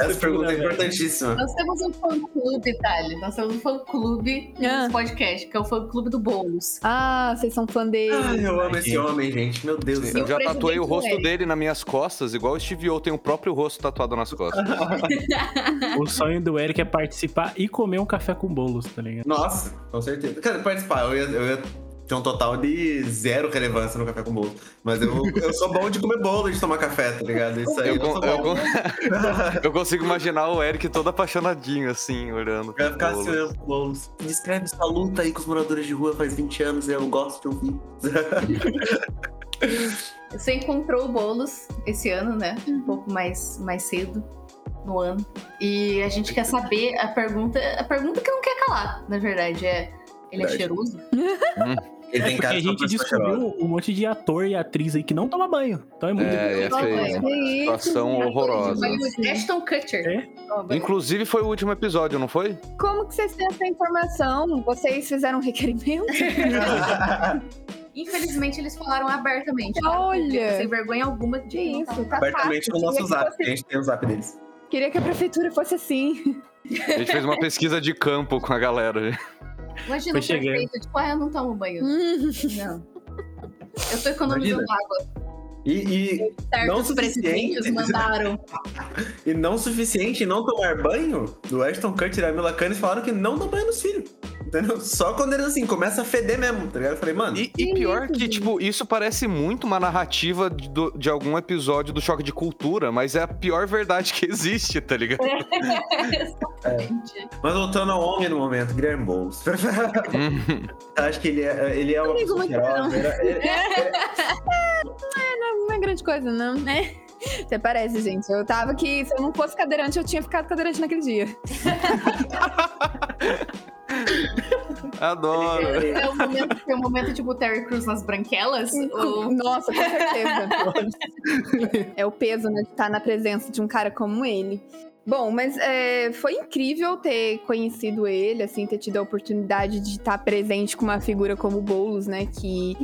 Essa pergunta é importantíssima. Nós temos um fã-clube, Thali. Nós temos um fã-clube ah. nesse podcast, que é o fã-clube do Boulos. Ah, vocês são fã dele. Ai, eu amo esse homem, gente. Meu Deus. Eu já tatuei o rosto é. dele nas minhas costas, igual o Steve O tem o próprio rosto tatuado nas costas. o sonho do Eric é participar e comer um café com bolos, tá ligado? Nossa, com certeza. Cara, participar, eu ia, eu ia tem um total de zero relevância no café com bolo. Mas eu, eu sou bom de comer bolo e de tomar café, tá ligado? Isso aí eu, Eu, eu bom. con- eu consigo imaginar o Eric todo apaixonadinho, assim, olhando. Vai ficar assim, bolo. olhando bolos. Descreve sua luta aí com os moradores de rua faz 20 anos e eu gosto de ouvir. Você encontrou o Boulos esse ano, né? Um pouco mais, mais cedo no ano. E a gente quer saber a pergunta. A pergunta que não quer calar, na verdade, é. Ele é cheiroso? Ele É tem cara a uma gente descobriu um monte de ator e atriz aí que não toma banho. Então é muito É, é banho. Que isso, Situação gente? horrorosa. Foi o Ashton Kutcher. É? Inclusive foi o último episódio, não foi? Como que vocês têm essa informação? Vocês fizeram um requerimento? Infelizmente, eles falaram abertamente. Olha! público, Sem vergonha alguma de isso, tá Abertamente fácil. no nosso zap, fosse- a gente tem o zap deles. Queria que a prefeitura fosse assim. A gente fez uma pesquisa de campo com a galera. Imagina o prefeito, tipo, ah, eu não tomo banho. Hum. Não. Eu tô economizando Imagina. água. E, e, Não Certos suficiente. presidentes mandaram. e não suficiente não tomar banho, do Ashton Kutcher e a Mila Kunis falaram que não dão banho nos filhos. Entendeu? Só quando eles assim, começa a feder mesmo, tá ligado? Eu falei, mano, E, e pior que, tipo, isso parece muito uma narrativa de, de algum episódio do Choque de Cultura, mas é a pior verdade que existe, tá ligado? Exatamente. mas voltando ao homem no momento, Guilherme Boulos. Hum. Acho que ele é, ele é uma Não pessoa cheirosa. ele- ele- Não é grande coisa, não, né? Até parece, gente. Eu tava que se eu não fosse cadeirante, eu tinha ficado cadeirante naquele dia. Adoro. É o momento, é o momento tipo Terry Crews nas branquelas. ou- Nossa, com certeza. é o peso, né, de estar na presença de um cara como ele. Bom, mas é, foi incrível ter conhecido ele, assim, ter tido a oportunidade de estar presente com uma figura como o Boulos, né, que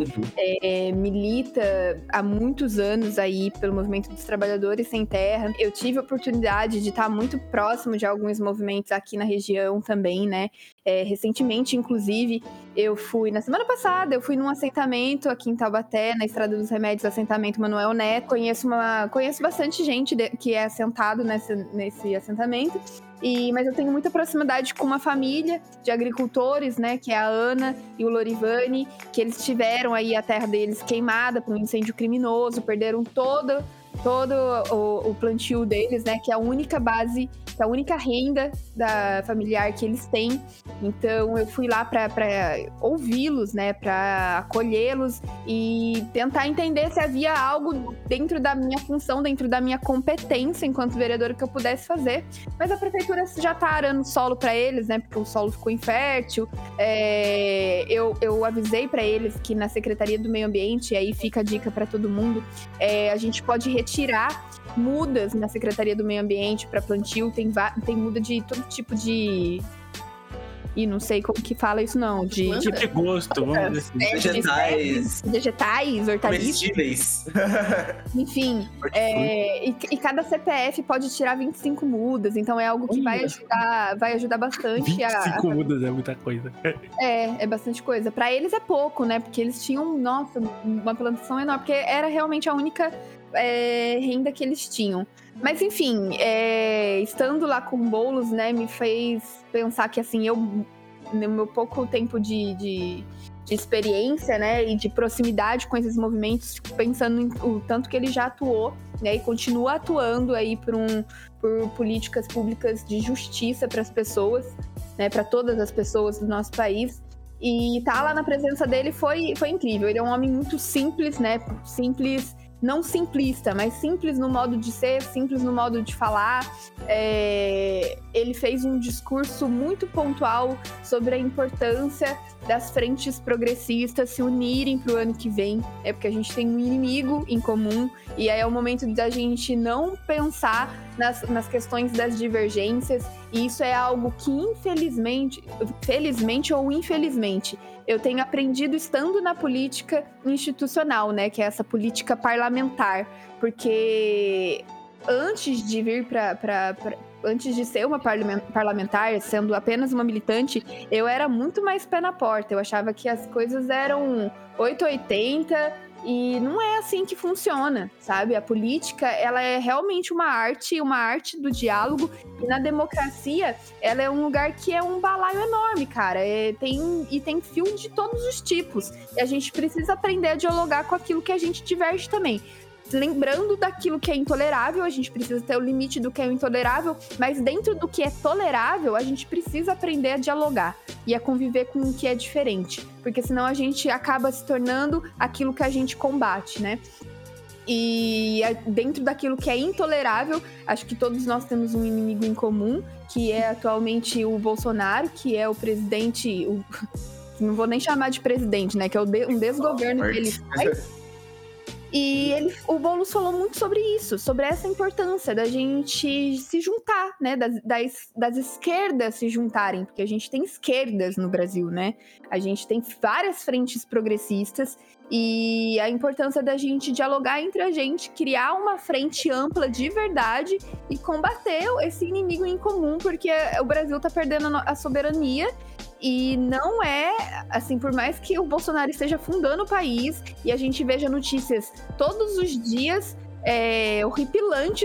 é, milita há muitos anos aí pelo movimento dos trabalhadores sem terra. Eu tive a oportunidade de estar muito próximo de alguns movimentos aqui na região também, né? É, recentemente, inclusive, eu fui na semana passada, eu fui num assentamento aqui em Taubaté, na Estrada dos Remédios, assentamento Manuel Neto. Conheço uma, conheço bastante gente de- que é assentado nesse, nesse assentamento. E, mas eu tenho muita proximidade com uma família de agricultores, né, que é a Ana e o Lorivani, que eles tiveram aí a terra deles queimada por um incêndio criminoso, perderam todo todo o, o plantio deles, né, que é a única base, que é a única renda da familiar que eles têm. Então eu fui lá para ouvi-los, né, para acolhê-los e tentar entender se havia algo dentro da minha função, dentro da minha competência enquanto vereadora que eu pudesse fazer. Mas a prefeitura já tá arando solo para eles, né, porque o solo ficou infértil. É, eu, eu avisei para eles que na Secretaria do Meio Ambiente, e aí fica a dica para todo mundo, é, a gente pode retirar mudas na Secretaria do Meio Ambiente para plantio, tem, tem muda de todo tipo de. E não sei como que fala isso, não. De, de Tipo de gosto, vamos dizer assim. Vegetais, vegetais, hortaliças, comestíveis. enfim. é, e, e cada CPF pode tirar 25 mudas, então é algo que vai ajudar, vai ajudar bastante a, 25 mudas é muita coisa. É, é bastante coisa. Pra eles é pouco, né? Porque eles tinham, nossa, uma plantação enorme, porque era realmente a única é, renda que eles tinham. Mas enfim, é, estando lá com bolos, né, me fez pensar que assim, eu, no meu pouco tempo de, de, de experiência, né, e de proximidade com esses movimentos, tipo, pensando em o tanto que ele já atuou, né, e continua atuando aí por, um, por políticas públicas de justiça para as pessoas, né, para todas as pessoas do nosso país. E tá lá na presença dele foi, foi incrível. Ele é um homem muito simples, né? Simples, não simplista, mas simples no modo de ser, simples no modo de falar. É, Ele fez um discurso muito pontual sobre a importância das frentes progressistas se unirem pro ano que vem. É porque a gente tem um inimigo em comum e aí é o momento da gente não pensar nas, nas questões das divergências. E isso é algo que, infelizmente, felizmente ou infelizmente, eu tenho aprendido estando na política institucional, né? Que é essa política parlamentar. Porque antes de vir para. Antes de ser uma parlamen- parlamentar, sendo apenas uma militante, eu era muito mais pé na porta. Eu achava que as coisas eram 880 E não é assim que funciona, sabe? A política, ela é realmente uma arte, uma arte do diálogo. E na democracia, ela é um lugar que é um balaio enorme, cara. É, tem, e tem fio de todos os tipos. E a gente precisa aprender a dialogar com aquilo que a gente diverte também lembrando daquilo que é intolerável, a gente precisa ter o limite do que é intolerável, mas dentro do que é tolerável, a gente precisa aprender a dialogar e a conviver com o que é diferente, porque senão a gente acaba se tornando aquilo que a gente combate, né? E dentro daquilo que é intolerável, acho que todos nós temos um inimigo em comum, que é atualmente o Bolsonaro, que é o presidente. O... Não vou nem chamar de presidente, né? Que é um desgoverno que ele faz. E ele, o Boulos falou muito sobre isso, sobre essa importância da gente se juntar, né? Das, das, das, esquerdas se juntarem, porque a gente tem esquerdas no Brasil, né? A gente tem várias frentes progressistas e a importância da gente dialogar entre a gente, criar uma frente ampla de verdade e combater esse inimigo em comum, porque o Brasil tá perdendo a soberania. E não é, assim, por mais que o Bolsonaro esteja fundando o país e a gente veja notícias todos os dias é,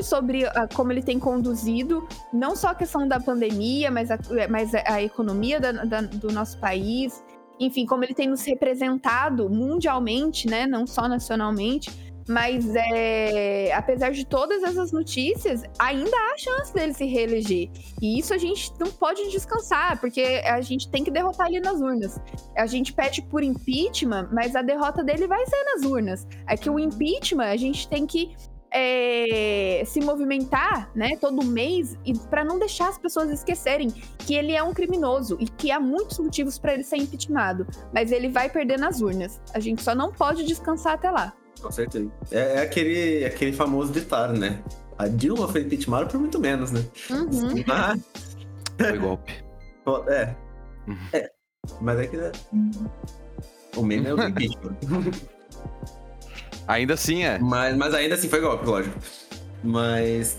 sobre a, como ele tem conduzido, não só a questão da pandemia, mas a, mas a economia da, da, do nosso país, enfim, como ele tem nos representado mundialmente, né, não só nacionalmente. Mas é, apesar de todas essas notícias, ainda há chance dele se reeleger. E isso a gente não pode descansar, porque a gente tem que derrotar ele nas urnas. A gente pede por impeachment, mas a derrota dele vai ser nas urnas. É que o impeachment a gente tem que é, se movimentar, né, todo mês e para não deixar as pessoas esquecerem que ele é um criminoso e que há muitos motivos para ele ser impeachmentado, mas ele vai perder nas urnas. A gente só não pode descansar até lá. Com certeza. É, é aquele, aquele famoso ditado, né? A Dilma foi impeachmentada por muito menos, né? Uhum. Mas... Foi golpe. É. É. Mas é que. Né? O meme é o impeachment. Ainda assim é. Mas, mas ainda assim foi golpe, lógico. Mas.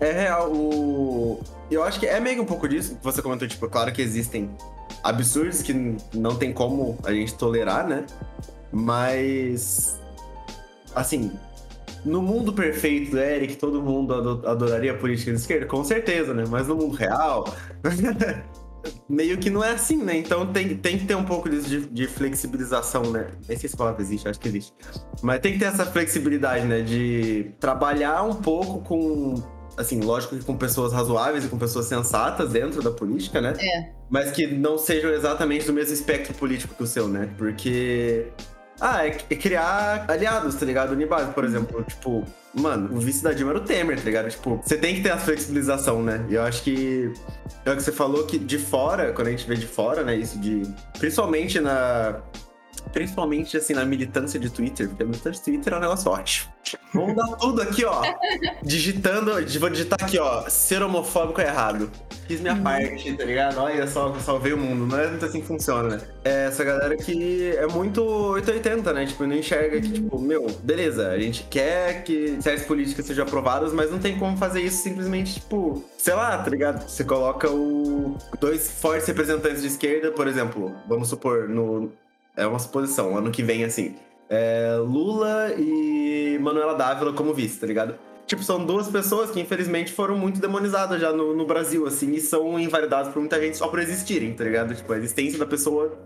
É real. O... Eu acho que é meio um pouco disso que você comentou. Tipo, claro que existem absurdos que não tem como a gente tolerar, né? Mas assim, no mundo perfeito do Eric, todo mundo adoraria política de esquerda? Com certeza, né? Mas no mundo real, meio que não é assim, né? Então tem, tem que ter um pouco de, de flexibilização, né? Nem sei se palavra existe, acho que existe. Mas tem que ter essa flexibilidade, né? De trabalhar um pouco com. Assim, lógico que com pessoas razoáveis e com pessoas sensatas dentro da política, né? É. Mas que não sejam exatamente do mesmo espectro político que o seu, né? Porque ah, é, é criar aliados, tá ligado? Unibase, por exemplo. Tipo, mano, o vice da Dilma era o Temer, tá ligado? Tipo, você tem que ter a flexibilização, né? E eu acho que. É o que você falou que de fora, quando a gente vê de fora, né? Isso de. Principalmente na. Principalmente, assim, na militância de Twitter, porque a militância de Twitter é um negócio ótimo. Vamos dar tudo aqui, ó. Digitando. Vou digitar aqui, ó. Ser homofóbico é errado fiz minha parte, tá ligado? Olha só, salvei o mundo. Não é muito assim que funciona, né? É essa galera que é muito 880, né? Tipo, não enxerga que, tipo, meu, beleza, a gente quer que certas políticas sejam aprovadas, mas não tem como fazer isso simplesmente, tipo, sei lá, tá ligado? Você coloca o dois fortes representantes de esquerda, por exemplo, vamos supor, no. É uma suposição, ano que vem, assim. É Lula e Manuela Dávila como vice, tá ligado? Tipo, são duas pessoas que infelizmente foram muito demonizadas já no, no Brasil, assim, e são invalidadas por muita gente só por existirem, tá ligado? Tipo, a existência da pessoa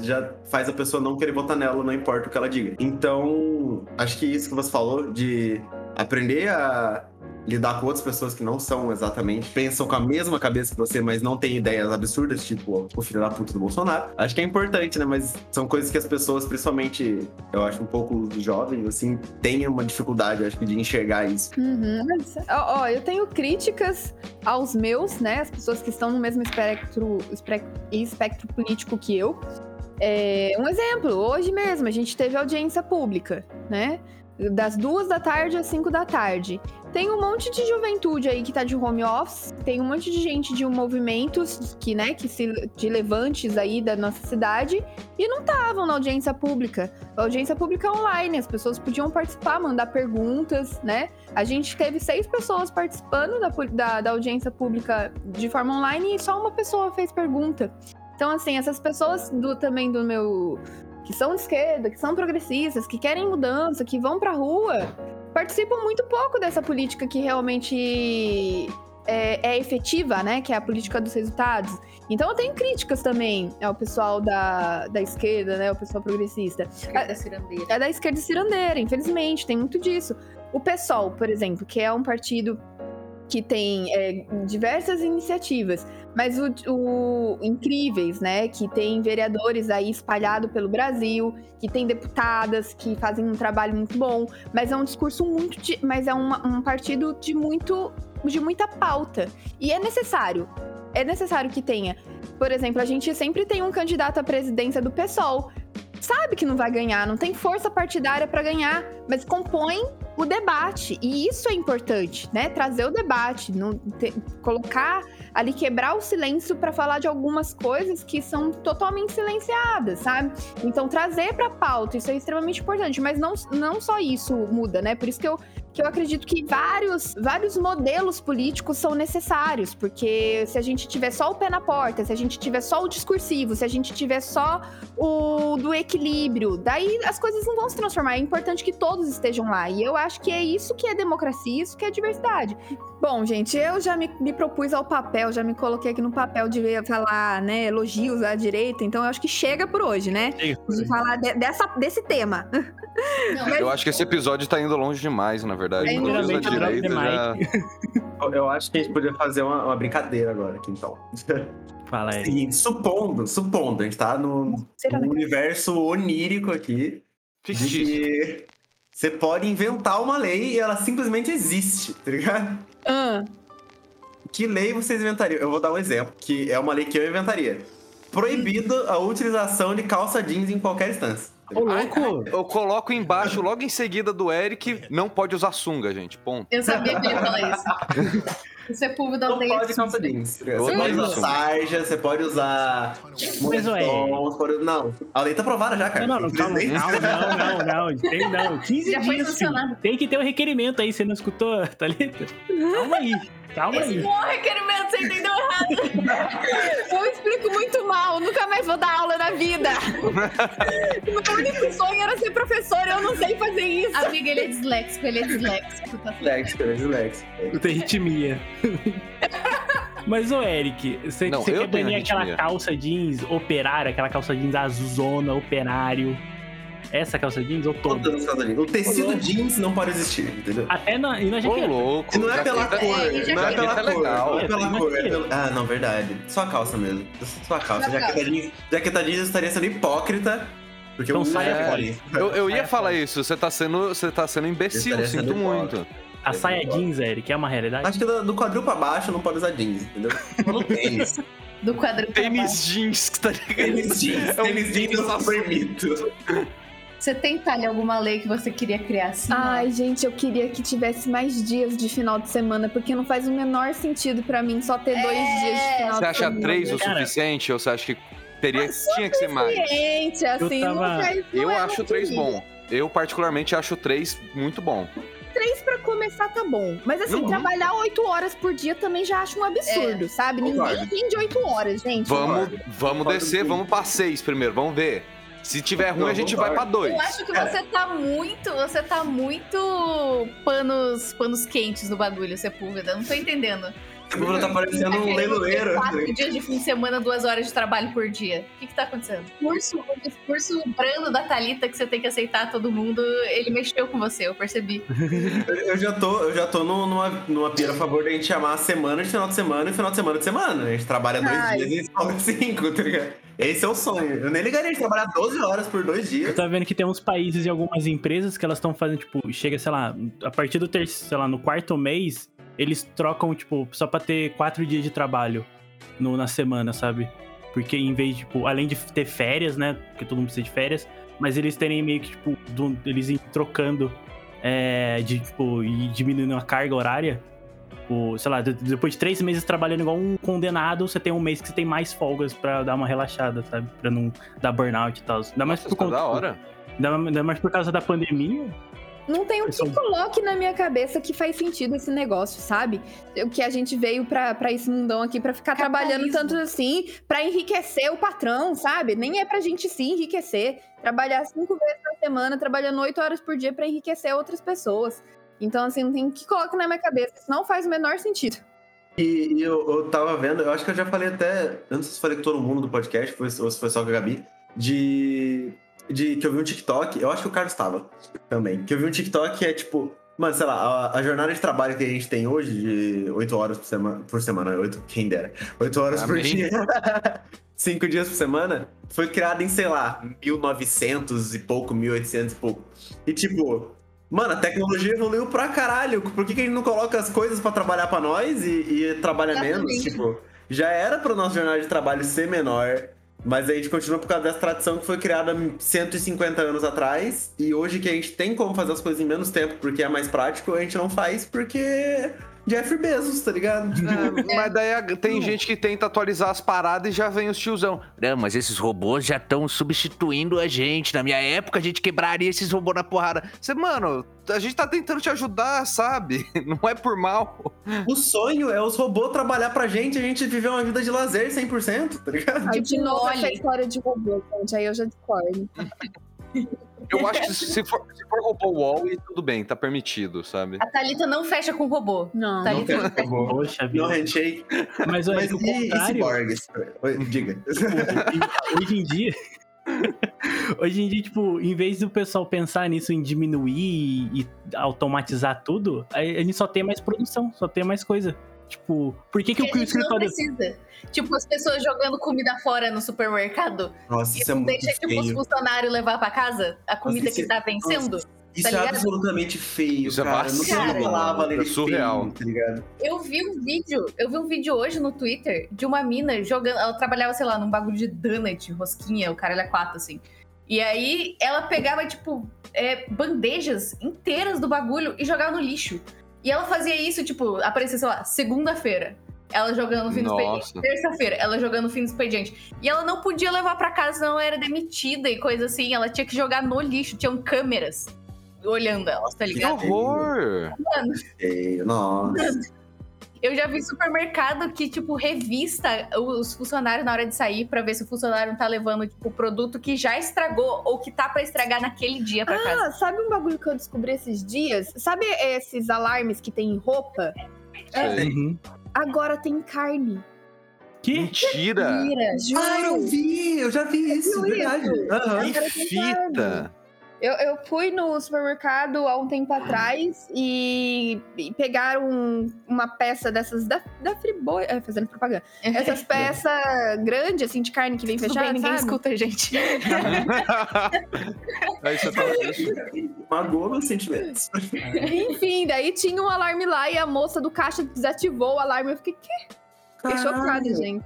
já faz a pessoa não querer votar nela, não importa o que ela diga. Então, acho que isso que você falou de aprender a lidar com outras pessoas que não são exatamente, pensam com a mesma cabeça que você, mas não têm ideias absurdas, tipo o filho da puta do Bolsonaro. Acho que é importante, né? Mas são coisas que as pessoas, principalmente, eu acho um pouco jovens, assim, têm uma dificuldade, acho que, de enxergar isso. Uhum. Ó, ó, eu tenho críticas aos meus, né? As pessoas que estão no mesmo espectro, espectro político que eu. É, um exemplo, hoje mesmo a gente teve audiência pública, né? Das duas da tarde às cinco da tarde. Tem um monte de juventude aí que tá de home office, tem um monte de gente de movimentos que, né, que se de levantes aí da nossa cidade e não estavam na audiência pública. A audiência pública online, as pessoas podiam participar, mandar perguntas, né? A gente teve seis pessoas participando da, da, da audiência pública de forma online e só uma pessoa fez pergunta. Então, assim, essas pessoas do, também do meu que são de esquerda, que são progressistas, que querem mudança, que vão pra rua, participam muito pouco dessa política que realmente é, é efetiva, né? Que é a política dos resultados. Então eu tenho críticas também ao pessoal da, da esquerda, né? O pessoal progressista. Esquerda cirandeira. É da esquerda cirandeira, infelizmente, tem muito disso. O PSOL, por exemplo, que é um partido que tem é, diversas iniciativas, mas o, o- incríveis, né? Que tem vereadores aí espalhado pelo Brasil, que tem deputadas que fazem um trabalho muito bom, mas é um discurso muito, de- mas é uma- um partido de muito, de muita pauta e é necessário, é necessário que tenha. Por exemplo, a gente sempre tem um candidato à presidência do PSOL. Sabe que não vai ganhar, não tem força partidária para ganhar, mas compõe o debate. E isso é importante, né? Trazer o debate, não colocar ali, quebrar o silêncio para falar de algumas coisas que são totalmente silenciadas, sabe? Então, trazer para pauta, isso é extremamente importante. Mas não, não só isso muda, né? Por isso que eu, que eu acredito que vários, vários modelos políticos são necessários, porque se a gente tiver só o pé na porta, se a gente tiver só o discursivo, se a gente tiver só o do equilíbrio, daí as coisas não vão se transformar. É importante que todos estejam lá. E eu acho que é isso que é democracia, isso que é diversidade. Bom, gente, eu já me, me propus ao papel, já me coloquei aqui no papel de falar, né, elogios à direita, então eu acho que chega por hoje, né? De falar de- dessa, desse tema. Não, Eu acho que esse episódio tá indo longe demais, na verdade. Tá indo longe demais. direita já... Eu acho que a gente poderia fazer uma, uma brincadeira agora aqui, então. Fala aí. Seguinte, supondo, supondo, a gente tá no, num que- universo onírico aqui, de que você pode inventar uma lei e ela simplesmente existe, tá ligado? Ah, Que lei vocês inventariam? Eu vou dar um exemplo, que é uma lei que eu inventaria. Proibido a utilização de calça jeans em qualquer instância. Ô, louco! Eu coloco embaixo, logo em seguida do Eric, não pode usar sunga, gente. Ponto. Eu sabia que ele ia falar isso. O Sepúlveo da Não aldeia. pode calça jeans. tá ligado? Eu Você pode usar sarja, você pode usar. Moletom, pode- Não, a lei tá aprovada já, cara. Não, não, não, calma, não, não, não, não, tem não. 15 Já foi dias. Tem que ter um requerimento aí, você não escutou, Thalita? Calma aí, calma Esse aí. maior requerimento, você entendeu errado. eu explico muito mal, nunca mais vou dar aula na vida. Meu único sonho era ser professora, eu não sei fazer isso. Amiga, ele é disléxico, ele é disléxico. Tá Disléxico, né? Disléxico. Tem ritmia. Mas, ô Eric, você, Não, você quer banir aquela calça jeans operária, aquela calça jeans azulzona, operário? Essa calça jeans ou toda? Todas as calças jeans. O tecido jeans não pode existir, entendeu? Até na, e na Ô, jaqueta. louco. Se não é pela cor, é, não é pela é cor, legal. não é pela cor. é é pelo- Ah, não, verdade. Só a calça mesmo. Só a calça. Jaqueta jeans, jaqueta jeans estaria sendo hipócrita. Porque Então eu saia usaria. fora. Eu, eu ia falar fora. isso, você tá sendo, você tá sendo imbecil, Estaria sinto sendo muito. A saia jeans, Eric, é uma realidade? Acho que do, do quadril pra baixo não pode usar jeans, entendeu? No tênis. Do quadril pra baixo. Tênis jeans, tá ligado? Tênis jeans. É um Tênis jeans eu só permito. Você tem, Thalia, alguma lei que você queria criar assim? Ai, gente, eu queria que tivesse mais dias de final de semana, porque não faz o menor sentido pra mim só ter dois É. dias de final Você de acha semana. três o Cara. suficiente ou você acha que teria, tinha que ser mais? Assim, tava- não faz. não Eu é acho três lindo. bom. Eu particularmente acho três muito bom. Três pra começar tá bom. Mas assim, Uhum. trabalhar oito horas por dia também já acho um absurdo, sabe? Concordo. Ninguém rende oito horas, gente. Vamos, vamos descer, vamos pra seis primeiro, vamos ver. Se tiver ruim, Não, a gente vai pra dois. Eu acho que É. você tá muito. Você tá muito panos, panos quentes no bagulho, Sepúlveda. Não tô entendendo. O Bruno tá parecendo um leiloeiro. Quatro dias de fim de semana, duas horas de trabalho por dia. O que que tá acontecendo? O discurso, o discurso brando da Thalita que você tem que aceitar todo mundo, ele mexeu com você, eu percebi. Eu já tô, eu já tô numa, numa pira a favor da gente chamar a semana de final de semana e final de semana de semana. A gente trabalha dois Ai. dias e folga cinco, tá ligado? Esse é o sonho. Eu nem ligaria de trabalhar 12 horas por dois Eu dias. tô vendo que tem uns países e algumas empresas que elas estão fazendo, tipo, chega, sei lá, a partir do terceiro, sei lá, no quarto mês, eles trocam, tipo, só pra ter quatro dias de trabalho no, na semana, sabe? Porque em vez, tipo, além de ter férias, né? Porque todo mundo precisa de férias, mas eles terem meio que, tipo, do- eles ir trocando é, de, tipo, e diminuindo a carga horária. Tipo, sei lá, de- depois de três meses trabalhando igual um condenado, você tem um mês que você tem mais folgas pra dar uma relaxada, sabe? Pra não dar burnout e tal. Ainda mais Nossa, por tá conta. da hora. Ainda ainda mais por causa da pandemia. Não tem o que coloque na minha cabeça que faz sentido esse negócio, sabe? O que a gente veio pra, pra esse mundão aqui pra ficar trabalhando tanto assim, pra enriquecer o patrão, sabe? Nem é pra gente se enriquecer. Trabalhar cinco vezes na semana, trabalhando oito horas por dia pra enriquecer outras pessoas. Então, assim, não tem o que coloque na minha cabeça. Isso não faz o menor sentido. E, e eu, eu tava vendo, eu acho que eu já falei até. Eu não sei se falei com todo mundo do podcast, foi- ou se foi só com a Gabi, de. De que eu vi um TikTok, eu acho que o Carlos tava também. Que eu vi um TikTok que é tipo. Mano, sei lá, a, a jornada de trabalho que a gente tem hoje, de 8 horas por semana. Por semana, 8, quem dera. 8 horas por Amém. dia. 5 dias por semana, foi criada em, sei lá, 1900 e pouco, 1800 e pouco. E tipo, Mano, a tecnologia evoluiu pra caralho. Por que, que a gente não coloca as coisas pra trabalhar pra nós e, e trabalha menos? Tipo, já era pro nosso jornal de trabalho ser menor, mas a gente continua por causa dessa tradição que foi criada 150 anos atrás. E hoje que a gente tem como fazer as coisas em menos tempo porque é mais prático, a gente não faz porque Jeff Bezos, tá ligado? É, mas daí a- tem gente que tenta atualizar as paradas e já vem os tiozão. Não, mas esses robôs já estão substituindo a gente. Na minha época, a gente quebraria esses robôs na porrada. Você, mano, a gente tá tentando te ajudar, sabe? Não é por mal. O sonho é os robôs trabalhar pra gente e a gente viver uma vida de lazer 100%, tá ligado? Aí, de novo, essa história de robô, gente. Aí eu já discordo. Eu acho que se for, se for robô wall, e tudo bem, tá permitido, sabe? A Thalita não fecha com robô. Não. Tá Não quero robô. Poxa No vida. handshake. Mas olha, Mas o e, e contrário? Oi, Diga. hoje em dia. Hoje em dia, tipo, em vez do pessoal pensar nisso em diminuir e, e automatizar tudo, a gente só tem mais produção, só tem mais coisa. Tipo, por que, que Porque o a gente não escritório. precisa. Tipo, as pessoas jogando comida fora no supermercado. Nossa, isso é muito deixa, tipo, os feio. funcionários levar pra casa a comida isso que é- tá vencendo. Isso tá é absolutamente feio, Isso é cara. não tem palavra é surreal. feio, tá ligado? Eu vi um vídeo, eu vi um vídeo hoje no Twitter de uma mina jogando. Ela trabalhava, sei lá, num bagulho de donut, rosquinha, o cara era quatro, assim. E aí ela pegava, tipo, é, bandejas inteiras do bagulho e jogava no lixo. E ela fazia isso, tipo, aparecia, sei lá, segunda-feira. Ela jogando no fim do Nossa. expediente. Terça-feira, ela jogando no fim do expediente. E ela não podia levar pra casa, senão ela era demitida e coisa assim. Ela tinha que jogar no lixo. Tinham câmeras olhando ela, tá Que ligado? horror! Feio, nossa. Eu já vi supermercado que, tipo, revista os funcionários na hora de sair pra ver se o funcionário não tá levando, tipo, produto que já estragou ou que tá pra estragar naquele dia pra casa. Ah, sabe um bagulho que eu descobri esses dias? Sabe esses alarmes que tem em roupa? Sei. Uhum. Agora tem carne. Que? Mentira! Mentira. Ah, eu vi, eu já vi isso, Viu verdade. isso? Aham. Que fita! Eu, eu fui no supermercado há um tempo atrás e, e pegaram um- uma peça dessas da, da Friboi, é, fazendo propaganda. Essas peças grandes, assim, de carne que vem Tudo fechada, bem, ninguém sabe? escuta a gente. Aí você tá. Magoou meus sentimentos. Enfim, daí tinha um alarme lá e a moça do caixa desativou o alarme. Eu fiquei, quê? Fiquei chocada, gente.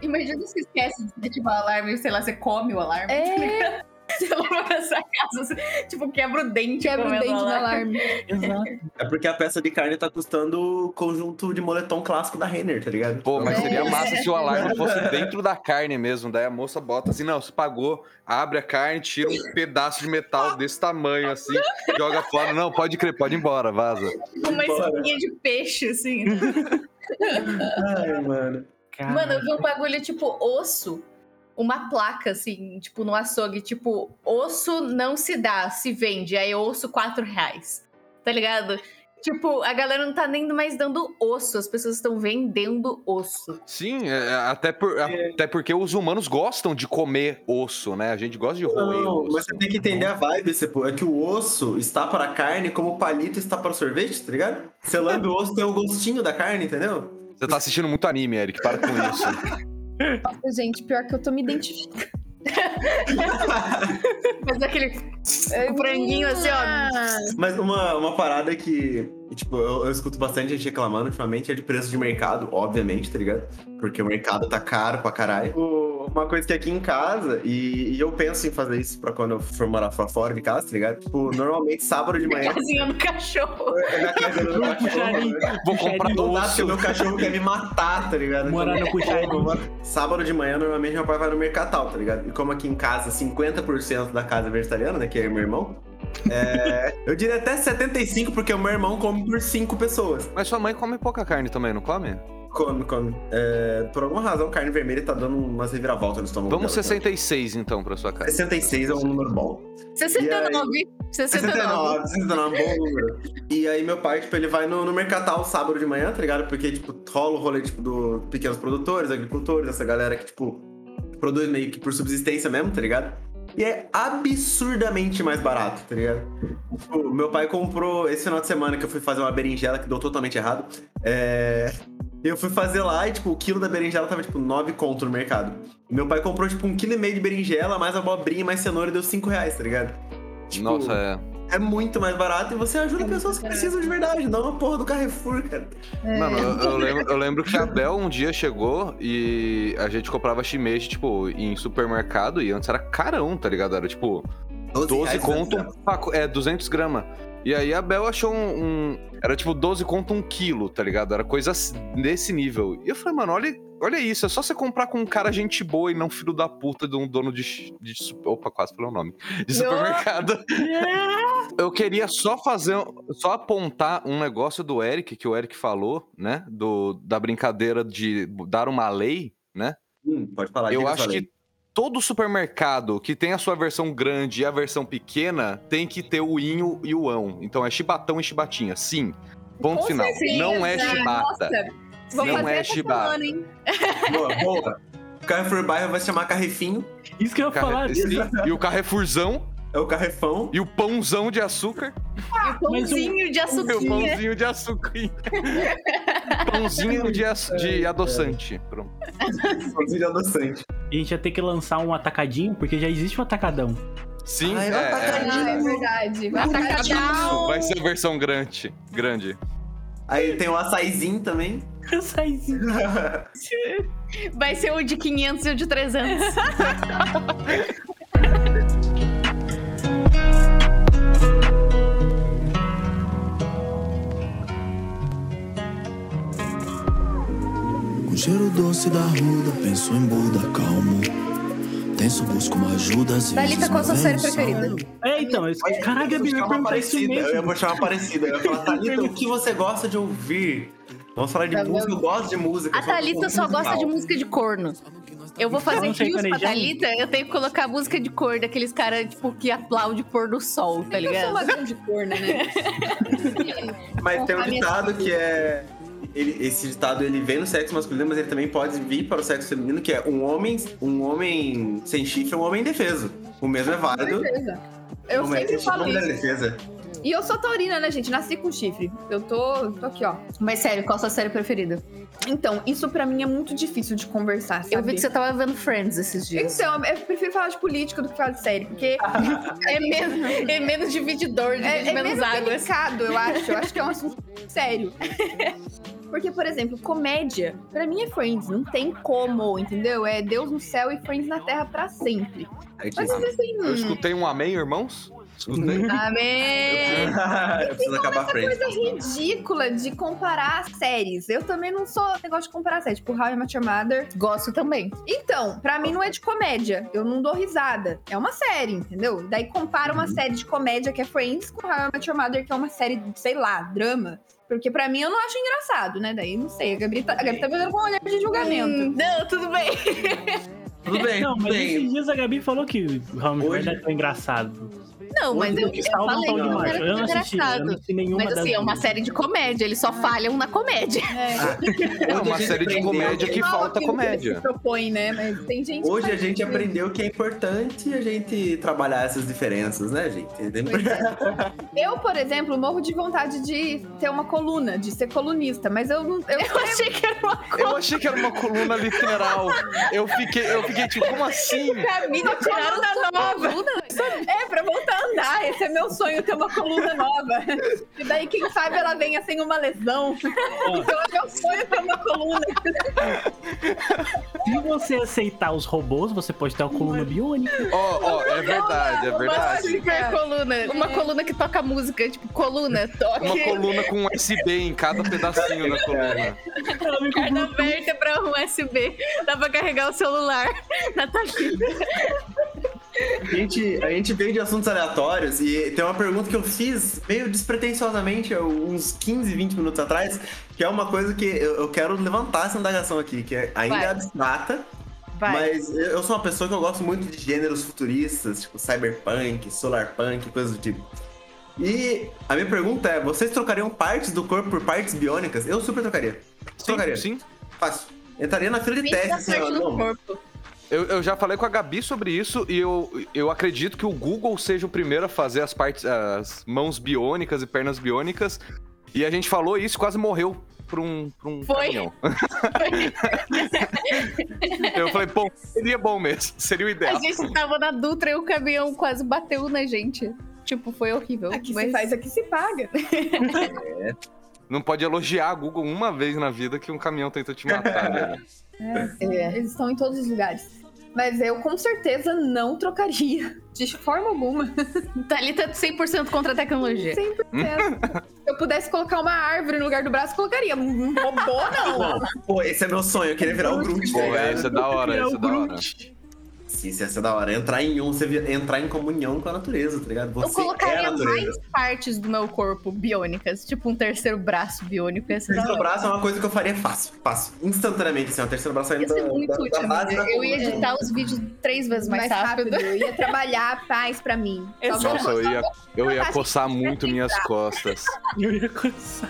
Imagina se esquece de ativar o alarme, sei lá, você come o alarme. É, Você leva pra sua casa, você, tipo, quebra o dente quebra o dente do alarme. Exato. É porque a peça de carne tá custando o conjunto de moletom clássico da Renner, tá ligado? Pô, mas seria massa se o alarme fosse dentro da carne mesmo. Daí a moça bota assim, não, você pagou, abre a carne, tira um pedaço de metal desse tamanho, assim, joga fora. Não, pode crer, pode ir embora, vaza. Uma espinha de peixe, assim. Ai, mano. Mano, eu vi um bagulho tipo osso. Uma placa, assim, tipo, no açougue, tipo, osso não se dá, se vende. Aí osso, quatro reais. Tá ligado? Tipo, a galera não tá nem mais dando osso, as pessoas estão vendendo osso. Sim, é, até, por- até porque os humanos gostam de comer osso, né? A gente gosta de roer Não, osso. mas você tem que entender a vibe, Sepu. É que o osso está para a carne como o palito está para o sorvete, tá ligado? Você lambe o osso, tem o gostinho da carne, entendeu? Você tá assistindo muito anime, Eric, para com isso. Nossa, gente, pior que eu tô me identificando. Mas aquele o franguinho assim, ó. Mas uma, uma parada que, tipo, eu, eu escuto bastante gente reclamando ultimamente é de preço de mercado, obviamente, tá ligado? Porque o mercado tá caro pra caralho. O- Uma coisa que aqui em casa, e, e eu penso em fazer isso pra quando eu for morar pra fora de casa, tá ligado? Tipo, normalmente sábado de manhã. Casinha no cachorro. é na casa do cachorro. Vou comprar Não dá porque osso. o meu cachorro quer me matar, tá ligado? Morar no puxarinho. Sábado de manhã, normalmente, meu pai vai no mercatal, tá ligado? E como aqui em casa, 50% da casa é vegetariana, né? Que é meu irmão. É, eu diria até 75, porque o meu irmão come por 5 pessoas. Mas sua mãe come pouca carne também, não come? Come, come. É, por alguma razão, carne vermelha tá dando umas reviravoltas no estômago Vamos dela, 66 então pra sua casa. 66 é um número bom. 69. 69. 69, 69 é um bom número. E aí meu pai, tipo, ele vai no, no Mercatal sábado de manhã, tá ligado? Porque, tipo, rola o rolê, tipo, do pequenos produtores, agricultores, essa galera que, tipo, produz meio que por subsistência mesmo, tá ligado? E é absurdamente mais barato, tá ligado? Tipo, meu pai comprou esse final de semana que eu fui fazer uma berinjela que deu totalmente errado. É... Eu fui fazer lá e, tipo, o quilo da berinjela tava, tipo, 9 conto no mercado. Meu pai comprou, tipo, um quilo e meio de berinjela, mais abobrinha, mais cenoura e deu 5 reais, tá ligado? Tipo, Nossa, é. é muito mais barato e você ajuda pessoas que precisam de verdade, não uma porra do Carrefour, cara. Mano, eu, eu lembro, eu lembro que a Bel um dia chegou e a gente comprava shimeji, tipo, em supermercado e antes era carão, tá ligado? Era tipo 12 reais, conto, né? um paco- é, 200 gramas. E aí a Bel achou um, um- Era tipo 12 conto um quilo, tá ligado? Era coisa desse nível. E eu falei, mano, olha, olha isso, é só você comprar com um cara gente boa e não filho da puta de um dono de. de opa, quase falei o nome. De supermercado. Eu queria só fazer, só apontar um negócio do Eric, que o Eric falou, né? Do, da brincadeira de dar uma lei, né? Hum, pode falar. Eu acho sua lei. Todo supermercado que tem a sua versão grande e a versão pequena tem que ter o inho e o ão. Então é chibatão e chibatinha, sim. Ponto Com final. certeza. Não é chibata. Nossa, Não fazer é chibata. hein? Boa, boa. O Carrefour Bairro vai se chamar Carrefinho, Isso que eu ia falar. Carre- sim, E o Carrefourzão é o Carrefão. e o pãozão de açúcar E o pãozinho de e o pãozinho de açúcar. pãozinho de, aç- de adoçante. Pronto. Inclusive adoçante. A gente ia ter que lançar um atacadinho, porque já existe um atacadão. Sim, Ah, é, é é. atacadinho. É verdade. Vai Atacadão. Vai ser a versão grande. Grande. Aí tem o açaizinho também. Açaizinho. Vai ser o de 500 e o de 300. cheiro doce da ruda, penso em Buda calmo. Tenso, busco uma ajuda. às Thalita, qual a sua série preferida? É, então, esse... caraca, eu Gabi, chamar uma perguntar isso parecida. Eu mesmo. vou chamar parecida. Eu ia falar, Thalita, o que você gosta de ouvir? Vamos falar de Tá música, eu gosto de música. A eu Thalita só gosta de música de corno. Eu vou fazer Não sei rios pra. Thalita, eu tenho que colocar música de cor daqueles caras, tipo, que aplaude pôr do sol, tá Eu sou ligado? uma grande corna, né? Mas tem um ditado que é. Ele- esse ditado ele vem no sexo masculino, mas ele também pode vir para o sexo feminino, que é um homem, um homem sem chifre é um homem indefeso. O mesmo é válido. Eu Homem sempre falo mulher isso. indefesa. E eu sou taurina, né, gente? Nasci com chifre. Eu tô, tô aqui, ó. Mas sério, qual a sua série preferida? Então, isso pra mim é muito difícil de conversar, sabe? Eu vi que você tava vendo Friends esses dias. Então, eu prefiro falar de política do que falar de série, porque É menos, é menos divididor, divide é, é menos menos água. delicado, eu acho. Eu acho que é um assunto sério. Porque, por exemplo, comédia, pra mim é Friends, não tem como, entendeu? É Deus no céu e Friends na terra pra sempre. Mas tipo, assim, Eu escutei um amém, irmãos? Escutei. Amém! eu preciso acabar a frente. coisa ridícula de comparar séries. Eu também não sou negócio de comparar séries, tipo How I Met Your Mother. Gosto também. Então, pra mim não é de comédia. Eu não dou risada. É uma série, entendeu? Daí compara uma série de comédia que é Friends com How I Met Your Mother, que é uma série, sei lá, drama. Porque pra mim eu não acho engraçado, né? Daí não sei. A Gabi tá, a Gabi tá vendo com um olhar de julgamento. Hum, não, tudo bem. Tudo bem, Não, tudo mas bem. esses dias a Gabi falou que o How I Met Your Hoje- Mother é tão engraçado. Não, mas eu, que eu falei que não era Eu não assisti, eu não engraçado. assisti nenhuma Mas assim, é uma série de comédia, eles só falham na comédia. É uma Hoje a série de comédia que Não, falta que comédia. se propõe, né? Mas tem gente Hoje que a gente aprendeu que é importante a gente trabalhar essas diferenças, né, gente? Eu, por exemplo, morro de vontade de ter uma coluna, de ser colunista, mas eu não. Eu, Eu achei que era uma Eu achei que era uma coluna literal. Eu fiquei, eu fiquei tipo, como assim? Caminho tiraram da nova. É, pra voltar andar. Esse é meu sonho, ter uma coluna nova. E daí, quem sabe, ela venha sem uma lesão. Então, é meu sonho ter uma coluna. Se você aceitar os robôs, você pode ter uma coluna biônica. Ó, ó, é verdade, é Uma verdade. super coluna. Uma coluna que toca música, tipo, coluna, toque. Uma coluna com USB em cada pedacinho da coluna. Cada vértebra um USB. Dá pra carregar o celular na Thalita. A gente, a gente veio de assuntos aleatórios e tem uma pergunta que eu fiz meio despretensiosamente há uns 15, 20 minutos atrás, que é uma coisa que eu, eu quero levantar essa indagação aqui, que é, ainda Vai. é abstrata, Vai. mas eu sou uma pessoa que eu gosto muito de gêneros futuristas, tipo cyberpunk, solarpunk, coisas do tipo. E a minha pergunta é, vocês trocariam partes do corpo por partes biônicas? Eu super trocaria. trocaria. Sim, sim. Fácil. Entraria na fila de Depende teste, da assim, parte ó, do não. corpo. Eu, eu já falei com a Gabi sobre isso e eu, eu acredito que o Google seja o primeiro a fazer as partes, as mãos biônicas e pernas biônicas. E a gente falou isso e quase morreu por um, por um Foi? caminhão. eu falei, pô, seria bom mesmo, seria o ideal. A gente tava na Dutra e o caminhão quase bateu na gente. Tipo, foi horrível. Aqui mas... se faz, aqui se paga. Não pode elogiar a Google uma vez na vida que um caminhão tenta te matar, né? É. Eles estão em todos os lugares. Mas eu com certeza não trocaria. De forma alguma. Thalita 100% contra a tecnologia. 100%. Se eu pudesse colocar uma árvore no lugar do braço, colocaria. Um robô, não. Pô, esse é meu sonho, eu queria virar o Groot, tá Pô, ligado? esse é da hora, esse é da hora. Isso ia ser da hora. Entrar em um, você via- entrar em comunhão com a natureza, tá ligado? Você Eu colocaria é mais partes do meu corpo biônicas. Tipo um terceiro braço biônico. Ia O ser terceiro braço é uma coisa que eu faria fácil, fácil. Instantaneamente, assim, o terceiro braço Ia ainda ser muito da, útil, da base Eu ia editar os vídeos três vezes mais, rápido. Eu ia trabalhar paz pra mim. Exato. Só Nossa, eu ia, eu ia coçar muito minhas costas. Eu ia coçar.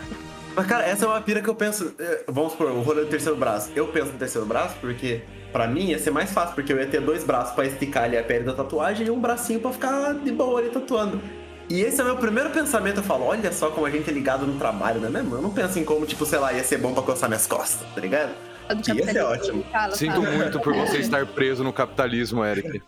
Mas, cara, essa é uma pira que eu penso. eh, Vamos supor, o rolê do terceiro braço. Eu penso no terceiro braço porque, pra mim, ia ser mais fácil, porque eu ia ter dois braços pra esticar ali a pele da tatuagem e um bracinho pra ficar de boa ali tatuando. E esse é o meu primeiro pensamento. Eu falo, olha só como a gente é ligado no trabalho, não é mesmo? Eu não penso em como, tipo, sei lá, ia ser bom pra coçar minhas costas, tá ligado? do Ia ser capitalismo. ótimo. Fala, Sinto fala. muito por você estar preso no capitalismo, Eric.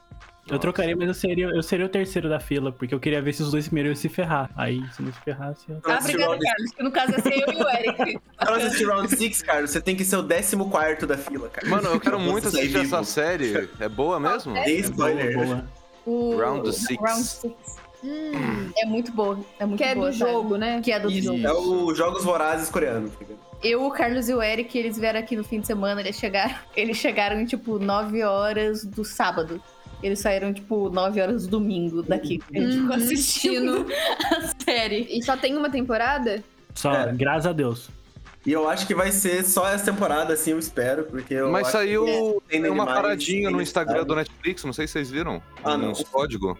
Eu trocaria, mas eu seria, eu seria o terceiro da fila, porque eu queria ver se os dois primeiros iam se ferrar. Aí, se não se ferrasse, eu... Ah, obrigada, Carlos. Que no caso ia ser eu e o Eric. Pra assistir Round 6, cara, você tem que ser o 14 da fila, cara. Mano, eu quero muito assistir vivo. essa série. É boa mesmo? Tem spoiler. Boa, boa. O... Round Six. Round Six. É muito boa. É muito Que é boa, do sabe? jogo, né? Que é do Isso, jogo. é o Jogos Vorazes coreano. Eu, o Carlos e o Eric, eles vieram aqui no fim de semana, eles chegaram, eles chegaram em tipo 9 horas do sábado. Eles saíram, tipo, 9 horas do domingo daqui. A gente ficou Uhum, assistindo a série. E só tem uma temporada? Só, É. graças a Deus. E eu acho que vai ser só essa temporada, assim, eu espero, porque eu. Mas acho saiu que tem tem uma paradinha no tem Instagram sabe? do Netflix, não sei se vocês viram. Ah, não. Uns código.